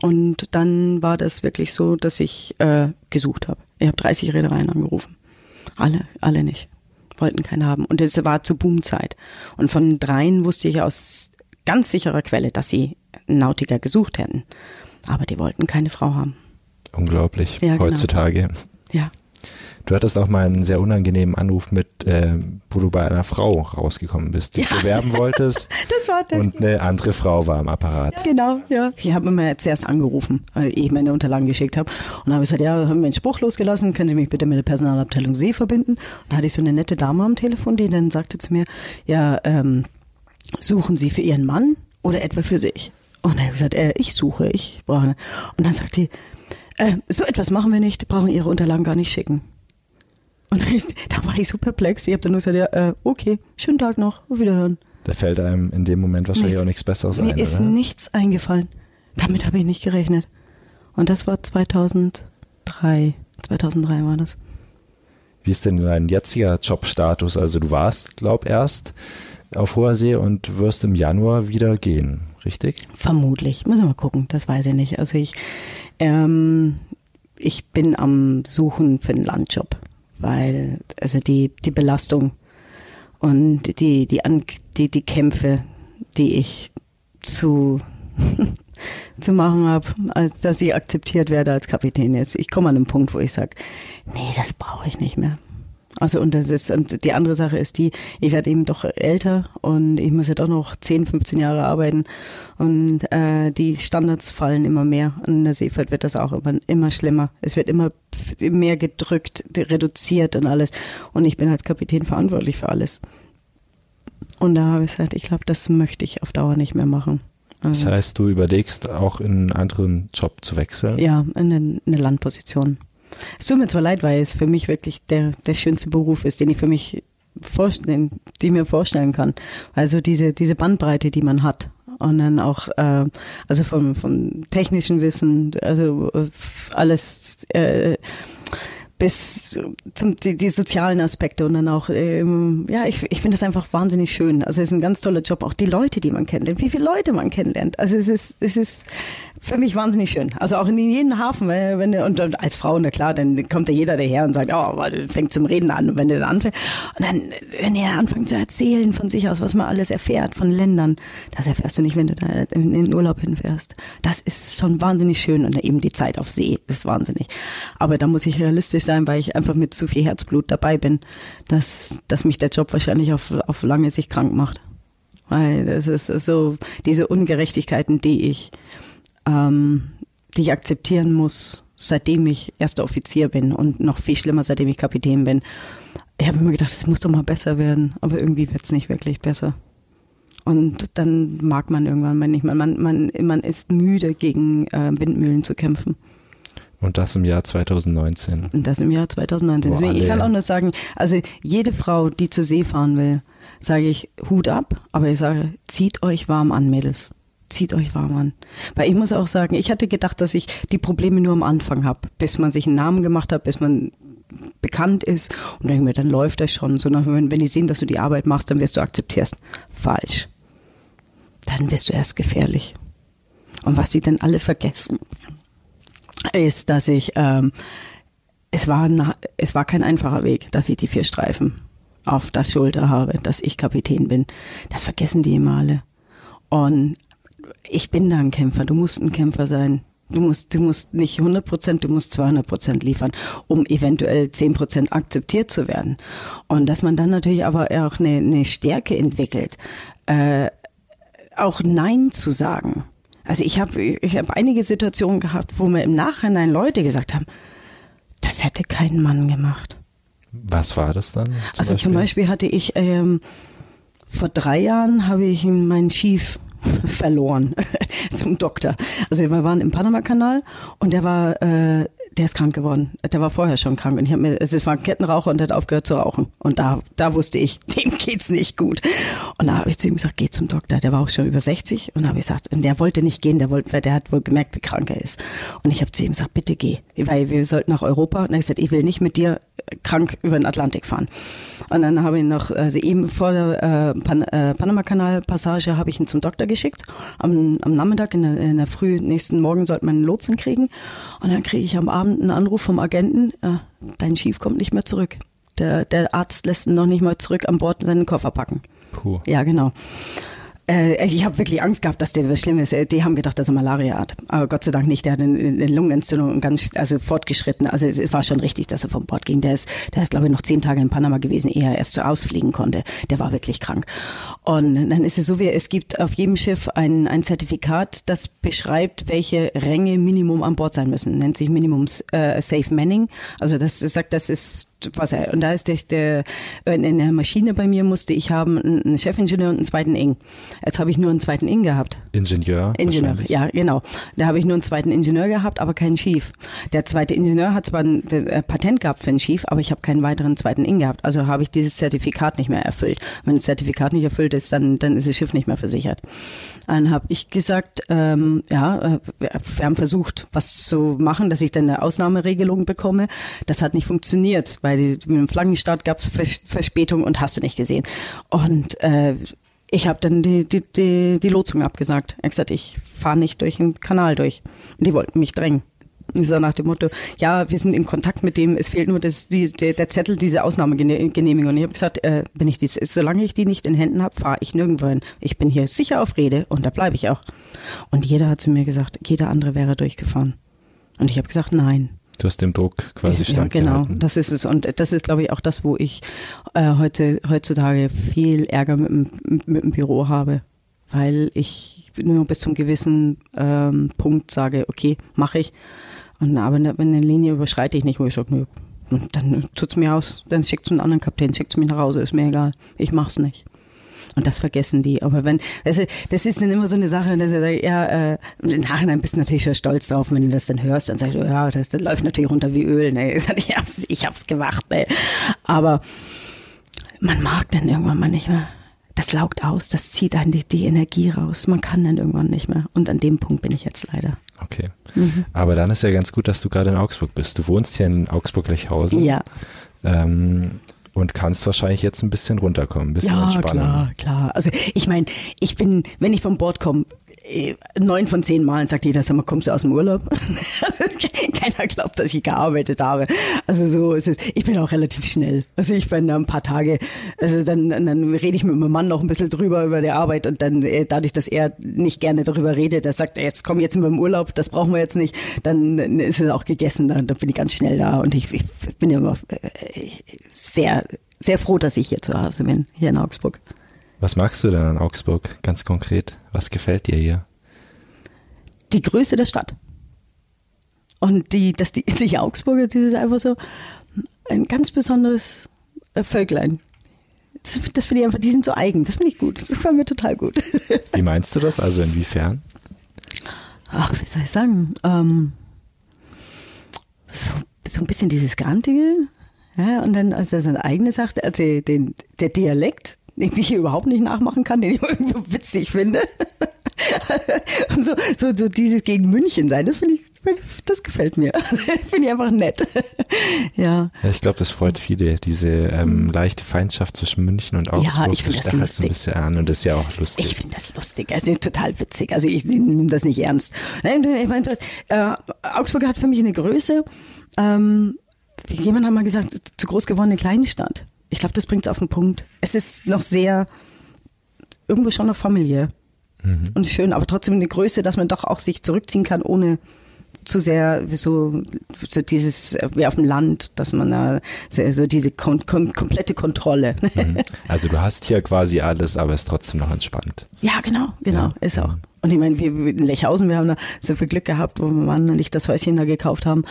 Und dann war das wirklich so, dass ich äh, gesucht habe. Ich habe 30 Reedereien angerufen. Alle, alle nicht. Wollten keinen haben. Und es war zur Boomzeit. Und von dreien wusste ich aus ganz sicherer Quelle, dass sie Nautiker gesucht hätten. Aber die wollten keine Frau haben. Unglaublich. Ja, genau. Heutzutage. Ja. Du hattest auch mal einen sehr unangenehmen Anruf mit, äh, wo du bei einer Frau rausgekommen bist, die ja. bewerben wolltest. das war das. Und eine andere Frau war am Apparat. Ja, genau, ja. Ich habe mir zuerst angerufen, weil ich meine Unterlagen geschickt habe. Und habe gesagt, ja, haben wir einen Spruch losgelassen, können Sie mich bitte mit der Personalabteilung See verbinden? Und da hatte ich so eine nette Dame am Telefon, die dann sagte zu mir, ja, ähm, suchen Sie für Ihren Mann oder etwa für sich? Und dann habe ich gesagt, äh, ich suche, ich brauche. Und dann sagt die, äh, so etwas machen wir nicht, brauchen Ihre Unterlagen gar nicht schicken. Und da war ich so perplex. Ich habe dann nur gesagt, ja, äh, okay, schönen Tag noch, auf Wiederhören. Da fällt einem in dem Moment wahrscheinlich mir auch nichts Besseres mir ein. Mir ist oder? nichts eingefallen. Damit habe ich nicht gerechnet. Und das war 2003. 2003 war das. Wie ist denn dein jetziger Jobstatus? Also du warst, glaub erst auf hoher See und wirst im Januar wieder gehen, richtig? Vermutlich. Müssen wir mal gucken, das weiß ich nicht. Also ich, ähm, ich bin am Suchen für einen Landjob weil also die, die Belastung und die, die, An die, die Kämpfe, die ich zu, zu machen habe, dass ich akzeptiert werde als Kapitän jetzt. Ich komme an einen Punkt, wo ich sage, nee, das brauche ich nicht mehr. Also und das ist und die andere Sache ist die, ich werde eben doch älter und ich muss ja doch noch 10, 15 Jahre arbeiten und äh, die Standards fallen immer mehr. Und in der Seefahrt wird das auch immer, immer schlimmer. Es wird immer mehr gedrückt, reduziert und alles. Und ich bin als Kapitän verantwortlich für alles. Und da habe ich gesagt, ich glaube, das möchte ich auf Dauer nicht mehr machen. Also das heißt, du überlegst auch in einen anderen Job zu wechseln? Ja, in eine, in eine Landposition. Es tut mir zwar leid, weil es für mich wirklich der, der schönste Beruf ist, den ich für mich vorstellen, die mir vorstellen kann. Also diese, diese Bandbreite, die man hat. Und dann auch, äh, also vom, vom technischen Wissen, also äh, alles, äh, bis zum die, die sozialen Aspekte und dann auch ähm, ja ich, ich finde das einfach wahnsinnig schön. Also es ist ein ganz toller Job auch die Leute die man kennenlernt wie viele Leute man kennenlernt. Also es ist es ist für mich wahnsinnig schön. Also auch in jedem Hafen wenn, und, und als Frau na klar dann kommt ja jeder daher und sagt oh fängt zum Reden an. Und wenn der dann anfängt und dann wenn er anfängt zu erzählen von sich aus was man alles erfährt von Ländern das erfährst du nicht wenn du da in den Urlaub hinfährst. Das ist schon wahnsinnig schön und eben die Zeit auf See ist wahnsinnig. Aber da muss ich realistisch sein, weil ich einfach mit zu viel Herzblut dabei bin, dass, dass mich der Job wahrscheinlich auf, auf lange Sicht krank macht. Weil das ist so diese Ungerechtigkeiten, die ich, ähm, die ich akzeptieren muss, seitdem ich erster Offizier bin und noch viel schlimmer, seitdem ich Kapitän bin. Ich habe immer gedacht, es muss doch mal besser werden, aber irgendwie wird es nicht wirklich besser. Und dann mag man irgendwann mal nicht. Man, man, man ist müde, gegen äh, Windmühlen zu kämpfen. Und das im Jahr 2019. Und das im Jahr 2019. Deswegen, ich kann auch nur sagen, also jede Frau, die zur See fahren will, sage ich Hut ab, aber ich sage, zieht euch warm an, Mädels. Zieht euch warm an. Weil ich muss auch sagen, ich hatte gedacht, dass ich die Probleme nur am Anfang habe, bis man sich einen Namen gemacht hat, bis man bekannt ist. Und denke mir, dann läuft das schon. Sondern wenn, wenn die sehen, dass du die Arbeit machst, dann wirst du akzeptierst. Falsch. Dann wirst du erst gefährlich. Und was sie denn alle vergessen, ist, dass ich, ähm, es war, es war kein einfacher Weg, dass ich die vier Streifen auf der Schulter habe, dass ich Kapitän bin. Das vergessen die immer alle. Und ich bin da ein Kämpfer. Du musst ein Kämpfer sein. Du musst, du musst nicht 100 Prozent, du musst 200 Prozent liefern, um eventuell 10 Prozent akzeptiert zu werden. Und dass man dann natürlich aber auch eine, eine Stärke entwickelt, äh, auch Nein zu sagen. Also ich habe ich hab einige Situationen gehabt, wo mir im Nachhinein Leute gesagt haben, das hätte kein Mann gemacht. Was war das dann? Zum also Beispiel? zum Beispiel hatte ich ähm, vor drei Jahren habe ich meinen Schief verloren zum Doktor. Also wir waren im Panama-Kanal und der war äh, der ist krank geworden. Der war vorher schon krank und ich habe mir, es war ein Kettenraucher und hat aufgehört zu rauchen. Und da, da wusste ich, dem geht's nicht gut. Und da habe ich zu ihm gesagt, geh zum Doktor. Der war auch schon über 60 und habe gesagt, und der wollte nicht gehen, der wollte, der hat wohl gemerkt, wie krank er ist. Und ich habe zu ihm gesagt, bitte geh, weil wir sollten nach Europa. Und er hat gesagt, ich will nicht mit dir krank über den Atlantik fahren. Und dann habe ich noch, also eben vor der äh, Pan äh, Panama-Kanal-Passage habe ich ihn zum Doktor geschickt. Am, am Nachmittag, in der, in der Früh nächsten Morgen sollte man einen Lotsen kriegen. Und dann kriege ich am Abend einen Anruf vom Agenten, äh, dein Schief kommt nicht mehr zurück. Der, der Arzt lässt ihn noch nicht mal zurück an Bord seinen Koffer packen. Puh. Ja, genau. Äh, ich habe wirklich Angst gehabt, dass der was Schlimmes. Äh, die haben gedacht, dass er Malaria hat. Aber Gott sei Dank nicht. Der hat eine, eine Lungenentzündung ganz, also fortgeschritten. Also es war schon richtig, dass er vom Bord ging. Der ist, der ist glaube ich noch zehn Tage in Panama gewesen, ehe er erst so ausfliegen konnte. Der war wirklich krank. Und dann ist es so, wie es gibt auf jedem Schiff ein, ein Zertifikat, das beschreibt, welche Ränge Minimum an Bord sein müssen. Nennt sich Minimum äh, Safe Manning. Also das sagt, das ist was er, und da ist der, der, in der Maschine bei mir musste ich haben einen Chefingenieur und einen zweiten Ing. Jetzt habe ich nur einen zweiten Ing gehabt. Ingenieur. Ingenieur, ja, genau. Da habe ich nur einen zweiten Ingenieur gehabt, aber keinen Chief. Der zweite Ingenieur hat zwar ein, ein Patent gehabt für einen Chief, aber ich habe keinen weiteren zweiten Ing gehabt. Also habe ich dieses Zertifikat nicht mehr erfüllt. Wenn das Zertifikat nicht erfüllt ist, dann, dann ist das Schiff nicht mehr versichert. Dann habe ich gesagt, ähm, ja, äh, wir haben versucht, was zu machen, dass ich dann eine Ausnahmeregelung bekomme. Das hat nicht funktioniert, weil die, mit dem Flaggenstart gab es Verspätung und hast du nicht gesehen. Und äh, ich habe dann die, die, die, die Lotssung abgesagt. Ich gesagt, ich fahre nicht durch den Kanal durch. Und die wollten mich drängen. So nach dem Motto, ja, wir sind in Kontakt mit dem, es fehlt nur das, die, der, der Zettel, diese Ausnahmegenehmigung. Und ich habe gesagt, äh, wenn ich die, solange ich die nicht in Händen habe, fahre ich nirgendwo hin. Ich bin hier sicher auf Rede und da bleibe ich auch. Und jeder hat zu mir gesagt, jeder andere wäre durchgefahren. Und ich habe gesagt, nein. Du hast dem Druck quasi standgehalten. Ja, genau, das ist es. Und das ist, glaube ich, auch das, wo ich äh, heute, heutzutage viel Ärger mit, mit, mit dem Büro habe. Weil ich nur bis zum gewissen ähm, Punkt sage, okay, mache ich. Und aber wenn eine Linie überschreite ich nicht, wo ich sage, nö, dann tut's mir aus, dann schickt's einen anderen Kapitän, schickt's mich nach Hause, ist mir egal. Ich mach's nicht. Und das vergessen die. Aber wenn, also das ist dann immer so eine Sache, dass er ja, äh, im Nachhinein bist du natürlich schon stolz drauf, wenn du das dann hörst, dann sagst du, ja, das, das läuft natürlich runter wie Öl, ne? Ich hab's, ich hab's gemacht, ne? Aber man mag dann irgendwann mal nicht mehr das laugt aus, das zieht dann die, die, Energie raus. Man kann dann irgendwann nicht mehr. Und an dem Punkt bin ich jetzt leider. Okay. Mhm. Aber dann ist ja ganz gut, dass du gerade in Augsburg bist. Du wohnst hier in Augsburg-Lechhausen. Ja. Ähm, und kannst wahrscheinlich jetzt ein bisschen runterkommen, ein bisschen ja, entspannen. Ja, klar, klar. Also ich meine, ich bin, wenn ich vom Bord komme, neun von zehn Malen sagt jeder, sag mal, kommst du aus dem Urlaub? Also, keiner glaubt, dass ich gearbeitet habe. Also so ist es. Ich bin auch relativ schnell. Also ich bin da ein paar Tage, also dann, dann rede ich mit meinem Mann noch ein bisschen drüber über die Arbeit und dann äh, dadurch, dass er nicht gerne darüber redet, er sagt, jetzt komm jetzt in meinem Urlaub, das brauchen wir jetzt nicht, dann ist es auch gegessen, dann, dann bin ich ganz schnell da und ich, ich bin immer äh, sehr, sehr froh, dass ich hier zu Hause bin, hier in Augsburg. Was magst du denn an Augsburg ganz konkret? Was gefällt dir hier? Die Größe der Stadt. Und die, dass die, die Augsburger, die sind einfach so ein ganz besonderes äh, Völklein. Das, das finde ich einfach, die sind so eigen. Das finde ich gut. Das gefällt mir total gut. Wie meinst du das? Also inwiefern? Ach, wie soll ich sagen? Ähm, so, so ein bisschen dieses Grantige. Ja, und dann, als er seine eigene sagt, also den, der Dialekt, den ich überhaupt nicht nachmachen kann, den ich irgendwo witzig finde. so, so, so dieses gegen München sein, das finde ich das gefällt mir. Finde ich einfach nett. ja. ja. Ich glaube, das freut viele, diese ähm, leichte Feindschaft zwischen München und Augsburg. Ja, ich finde das lustig. so ein bisschen an und das ist ja auch lustig. Ich finde das lustig, also total witzig. Also ich nehme das nicht ernst. Nein, Ich meine, äh, Augsburg hat für mich eine Größe. Ähm, jemand hat mal gesagt, zu groß gewordene Kleinstadt. Ich glaube, das bringt es auf den Punkt. Es ist noch sehr, irgendwo schon noch familiär. Mhm. Und schön, aber trotzdem eine Größe, dass man doch auch sich zurückziehen kann, ohne zu sehr so, so dieses wie auf dem Land, dass man da so, so diese kom kom komplette Kontrolle. Mhm. Also du hast hier quasi alles, aber ist trotzdem noch entspannt. Ja, genau, genau, Ja. ist auch. Und ich meine, wir wir in Lechhausen, wir haben da so viel Glück gehabt, wo mein Mann und ich das Häuschen da gekauft haben,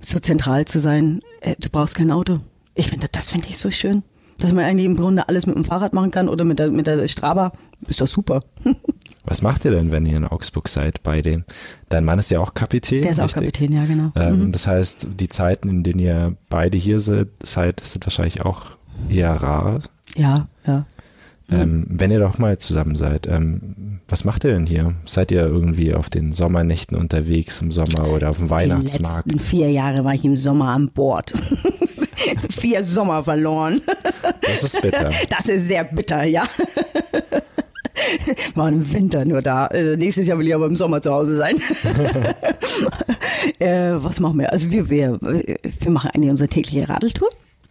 so zentral zu sein. Äh, Du brauchst kein Auto. Ich finde, das finde ich so schön. Dass man eigentlich im Grunde alles mit dem Fahrrad machen kann oder mit der, mit der Strava. Ist doch super. Was macht ihr denn, wenn ihr in Augsburg seid, beide? Dein Mann ist ja auch Kapitän. Der ist auch richtig? Kapitän, ja, genau. Ähm, Das heißt, die Zeiten, in denen ihr beide hier seid, seid sind wahrscheinlich auch eher rar. Ja, ja. Ähm, wenn ihr doch mal zusammen seid, ähm, was macht ihr denn hier? Seid ihr irgendwie auf den Sommernächten unterwegs im Sommer oder auf dem Weihnachtsmarkt? Die letzten vier Jahre war ich im Sommer an Bord. vier Sommer verloren. Das ist bitter. Das ist sehr bitter, ja. War im Winter nur da. Äh, nächstes Jahr will ich aber im Sommer zu Hause sein. äh, was machen wir? Also wir, wir, wir machen eigentlich unsere tägliche Radeltour.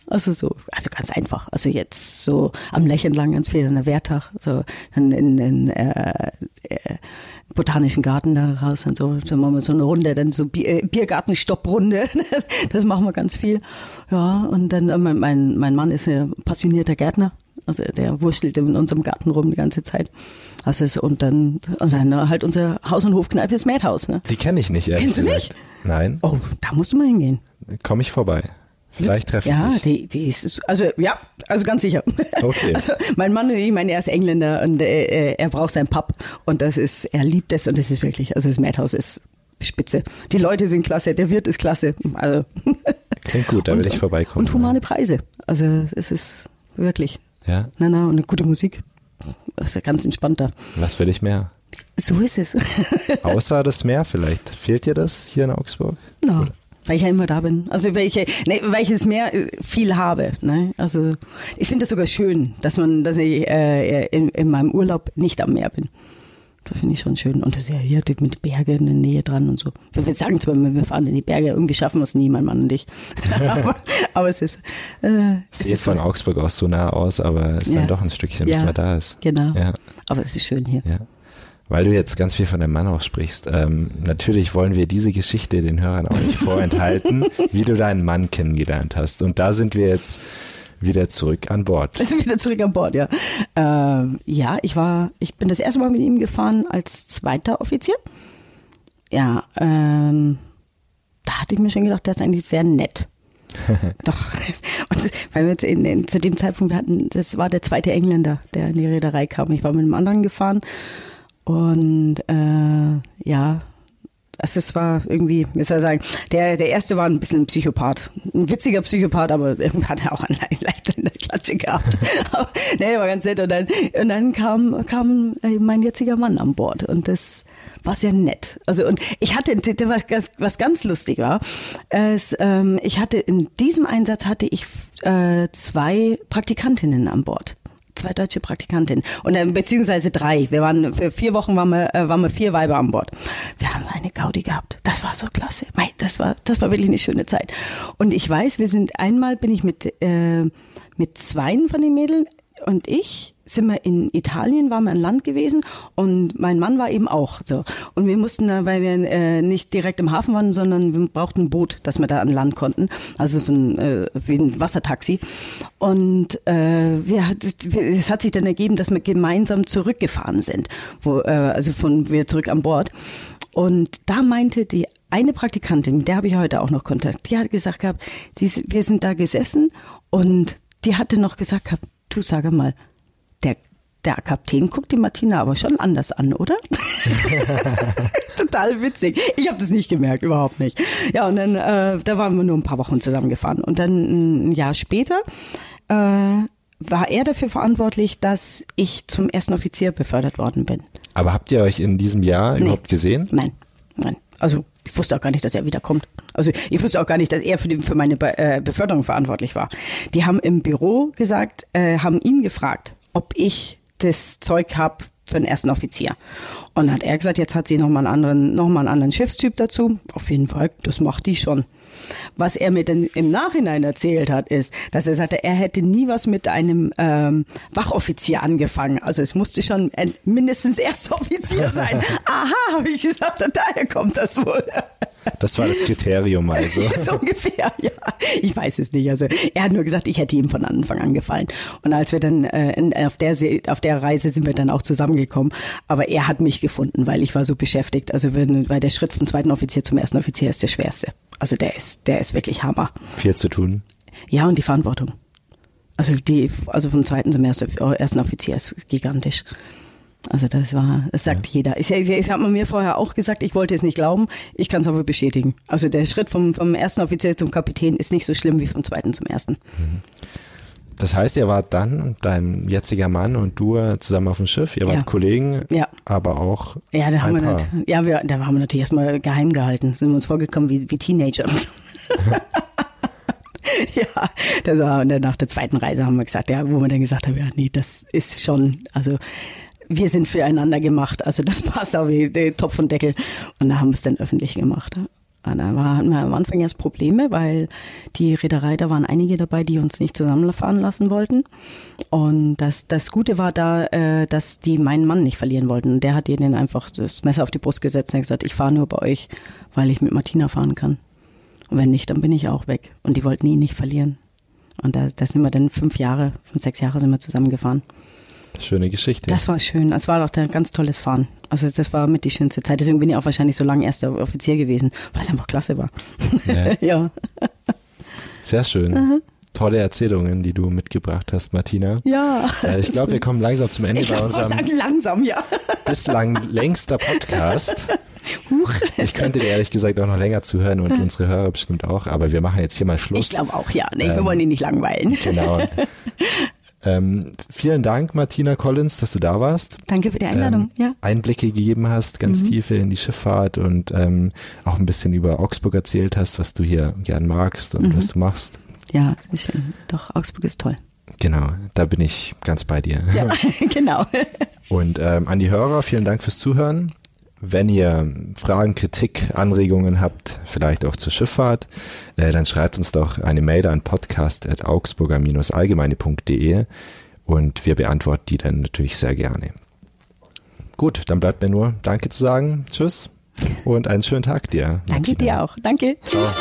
Also so, also ganz einfach. Also jetzt so am Lech entlang ganz viel an der Wehrtag, so dann in den äh, äh, botanischen Garten da raus und so. Dann machen wir so eine Runde, dann so Bier, äh, Biergarten-Stopprunde. das machen wir ganz viel. Ja, und dann äh, mein, mein, Mann ist ein passionierter Gärtner. Also der wurschtelt in unserem Garten rum die ganze Zeit. Also und dann und dann halt unser Haus- und Hofkneipe ist Madhouse, ne? Die kenne ich nicht, ehrlich Kennst du gesagt. nicht? Nein, Oh, da musst du mal hingehen. komme ich vorbei. Vielleicht treffe ich ja, dich. die, die ist, also ja, also ganz sicher. Okay. Also, mein Mann, ich meine, er ist Engländer und äh, er braucht seinen Pub und das ist, er liebt es und das ist wirklich, also das Madhouse ist spitze. Die Leute sind klasse, der Wirt ist klasse. Also Klingt gut, da will ich vorbeikommen. und humane Preise. Also es ist wirklich, Ja, na na und eine gute Musik. Das ist ja ganz entspannter. was will ich mehr? So ist es. Außer das Meer vielleicht. Fehlt dir das hier in Augsburg? No. Weil ich ja immer da bin. Also weil ich, ne, weil ich es mehr äh, viel habe. Ne? Also ich finde es sogar schön, dass man, dass ich äh, in, in meinem Urlaub nicht am Meer bin. Das finde ich schon schön. Und das ist ja hier mit Bergen in der Nähe dran und so. Wir, wir sagen zwar, wir fahren in die Berge, irgendwie schaffen wir es nie, mein Mann und ich. aber, aber es ist. Äh, es Sieht von Augsburg aus so nah aus, aber ist Ja. dann doch ein Stückchen, bis Ja, man da ist. Genau. Ja, Aber es ist schön hier. ja. Weil du jetzt ganz viel von deinem Mann auch sprichst. Ähm, natürlich wollen wir diese Geschichte den Hörern auch nicht vorenthalten, wie du deinen Mann kennengelernt hast. Und da sind wir jetzt wieder zurück an Bord. Also wieder zurück an Bord, ja. Ähm, ja, ich war, ich bin das erste Mal mit ihm gefahren als zweiter Offizier. Ja, ähm, da hatte ich mir schon gedacht, der ist eigentlich sehr nett. Doch. Und weil wir jetzt in, in, zu dem Zeitpunkt, wir hatten, das war der zweite Engländer, der in die Reederei kam. Ich war mit einem anderen gefahren. Und äh, ja, also es war irgendwie, wie soll ich sagen, der, der erste war ein bisschen ein Psychopath. Ein witziger Psychopath, aber irgendwie hat er auch Le- leicht in der Klatsche gehabt. Aber, nee, war ganz nett. Und dann, und dann kam, kam äh, mein jetziger Mann an Bord und das war sehr nett. Also und ich hatte, was ganz lustig war, es, ähm, ich hatte in diesem Einsatz hatte ich äh, zwei Praktikantinnen an Bord zwei deutsche Praktikantinnen und äh, beziehungsweise drei. Wir waren für vier Wochen waren wir, äh, waren wir vier Weiber an Bord. Wir haben eine Gaudi gehabt. Das war so klasse. Mei, das war das war wirklich eine schöne Zeit. Und ich weiß, wir sind einmal bin ich mit äh, mit zweien von den Mädeln und ich sind wir in Italien, waren wir an Land gewesen und mein Mann war eben auch so. Und wir mussten da, weil wir äh, nicht direkt im Hafen waren, sondern wir brauchten ein Boot, dass wir da an Land konnten. Also so ein, äh, wie ein Wassertaxi. Und äh, wir, es hat sich dann ergeben, dass wir gemeinsam zurückgefahren sind, wo, äh, also von wieder zurück an Bord. Und da meinte die eine Praktikantin, mit der habe ich heute auch noch Kontakt, die hat gesagt gehabt, die, wir sind da gesessen und die hatte noch gesagt gehabt, du sage mal, der, Kapitän guckt die Martina aber schon anders an, oder? Total witzig. Ich habe das nicht gemerkt, überhaupt nicht. Ja, und dann, äh, da waren wir nur ein paar Wochen zusammengefahren. Und dann ein Jahr später äh, war er dafür verantwortlich, dass ich zum ersten Offizier befördert worden bin. Aber habt ihr euch in diesem Jahr Nee. überhaupt gesehen? Nein, nein. Also Ich wusste auch gar nicht, dass er wiederkommt. Also ich wusste auch gar nicht, dass er für, die, für meine Be äh, Beförderung verantwortlich war. Die haben im Büro gesagt, äh, haben ihn gefragt, ob ich das Zeug habe für den ersten Offizier. Und hat er gesagt, jetzt hat sie nochmal einen anderen, noch mal einen anderen Schiffstyp dazu. Auf jeden Fall, das macht die schon. Was er mir dann im Nachhinein erzählt hat, ist, dass er sagte, er hätte nie was mit einem ähm, Wachoffizier angefangen. Also es musste schon mindestens Erstoffizier sein. Aha, habe ich gesagt, daher kommt das wohl. Das war das Kriterium also. so ungefähr, ja. Ich weiß es nicht. Also er hat nur gesagt, ich hätte ihm von Anfang an gefallen. Und als wir dann äh, in, auf, der, auf der Reise sind wir dann auch zusammengekommen. Aber er hat mich gefunden, weil ich war so beschäftigt. Also wenn, weil der Schritt vom zweiten Offizier zum ersten Offizier ist der schwerste. Also der ist, der ist wirklich Hammer. Viel zu tun. Ja, und die Verantwortung. Also die, also vom zweiten zum ersten Offizier ist gigantisch. Also das war, das sagt ja. jeder. Ich, ich, ich habe mir vorher auch gesagt, ich wollte es nicht glauben, ich kann es aber bestätigen. Also der Schritt vom, vom ersten Offizier zum Kapitän ist nicht so schlimm wie vom zweiten zum ersten. Mhm. Das heißt, ihr wart dann, dein jetziger Mann und du zusammen auf dem Schiff, ihr wart ja. Kollegen, ja. aber auch. Ja, da haben, wir nicht, ja wir, da haben wir natürlich erstmal geheim gehalten, sind wir uns vorgekommen wie, wie Teenager. ja, das war und dann nach der zweiten Reise haben wir gesagt, ja, wo wir dann gesagt haben, ja, nee, das ist schon, also wir sind füreinander gemacht. Also das passt auch wie Topf und Deckel. Und da haben wir es dann öffentlich gemacht. Und da hatten wir am Anfang erst Probleme, weil die Reederei, da waren einige dabei, die uns nicht zusammenfahren lassen wollten. Und das, das Gute war da, äh, dass die meinen Mann nicht verlieren wollten. Und der hat ihnen einfach das Messer auf die Brust gesetzt und gesagt, ich fahre nur bei euch, weil ich mit Martina fahren kann. Und wenn nicht, dann bin ich auch weg. Und die wollten ihn nicht verlieren. Und da, da sind wir dann fünf Jahre, fünf, sechs Jahre sind wir zusammengefahren. Schöne Geschichte. Das war schön. Es war doch ein ganz tolles Fahren. Also das war mit die schönste Zeit. Deswegen bin ich auch wahrscheinlich so lange erster Offizier gewesen, weil es einfach klasse war. Ja. ja. Sehr schön. Mhm. Tolle Erzählungen, die du mitgebracht hast, Martina. Ja. Äh, ich glaube, wir kommen langsam zum Ende bei unserem langsam, ja. bislang längster Podcast. Huch. Ich könnte dir ehrlich gesagt auch noch länger zuhören und unsere Hörer bestimmt auch, aber wir machen jetzt hier mal Schluss. Ich glaube auch, ja. Nee, ähm, wir wollen ihn nicht langweilen. Genau. Ähm, vielen Dank, Martina Collins, dass du da warst. Danke für die Einladung. Ähm, ja. Einblicke gegeben hast, ganz mhm. tiefe in die Schifffahrt und ähm, auch ein bisschen über Augsburg erzählt hast, was du hier gern magst und mhm. was du machst. Ja, schön. Doch, Augsburg ist toll. Genau, da bin ich ganz bei dir. Ja, genau. Und ähm, an die Hörer, vielen Dank fürs Zuhören. Wenn ihr Fragen, Kritik, Anregungen habt, vielleicht auch zur Schifffahrt, äh, dann schreibt uns doch eine Mail an podcast.augsburger-allgemeine.de und wir beantworten die dann natürlich sehr gerne. Gut, dann bleibt mir nur Danke zu sagen. Tschüss und einen schönen Tag dir. Danke Martina. dir auch. Danke. Ciao. Tschüss.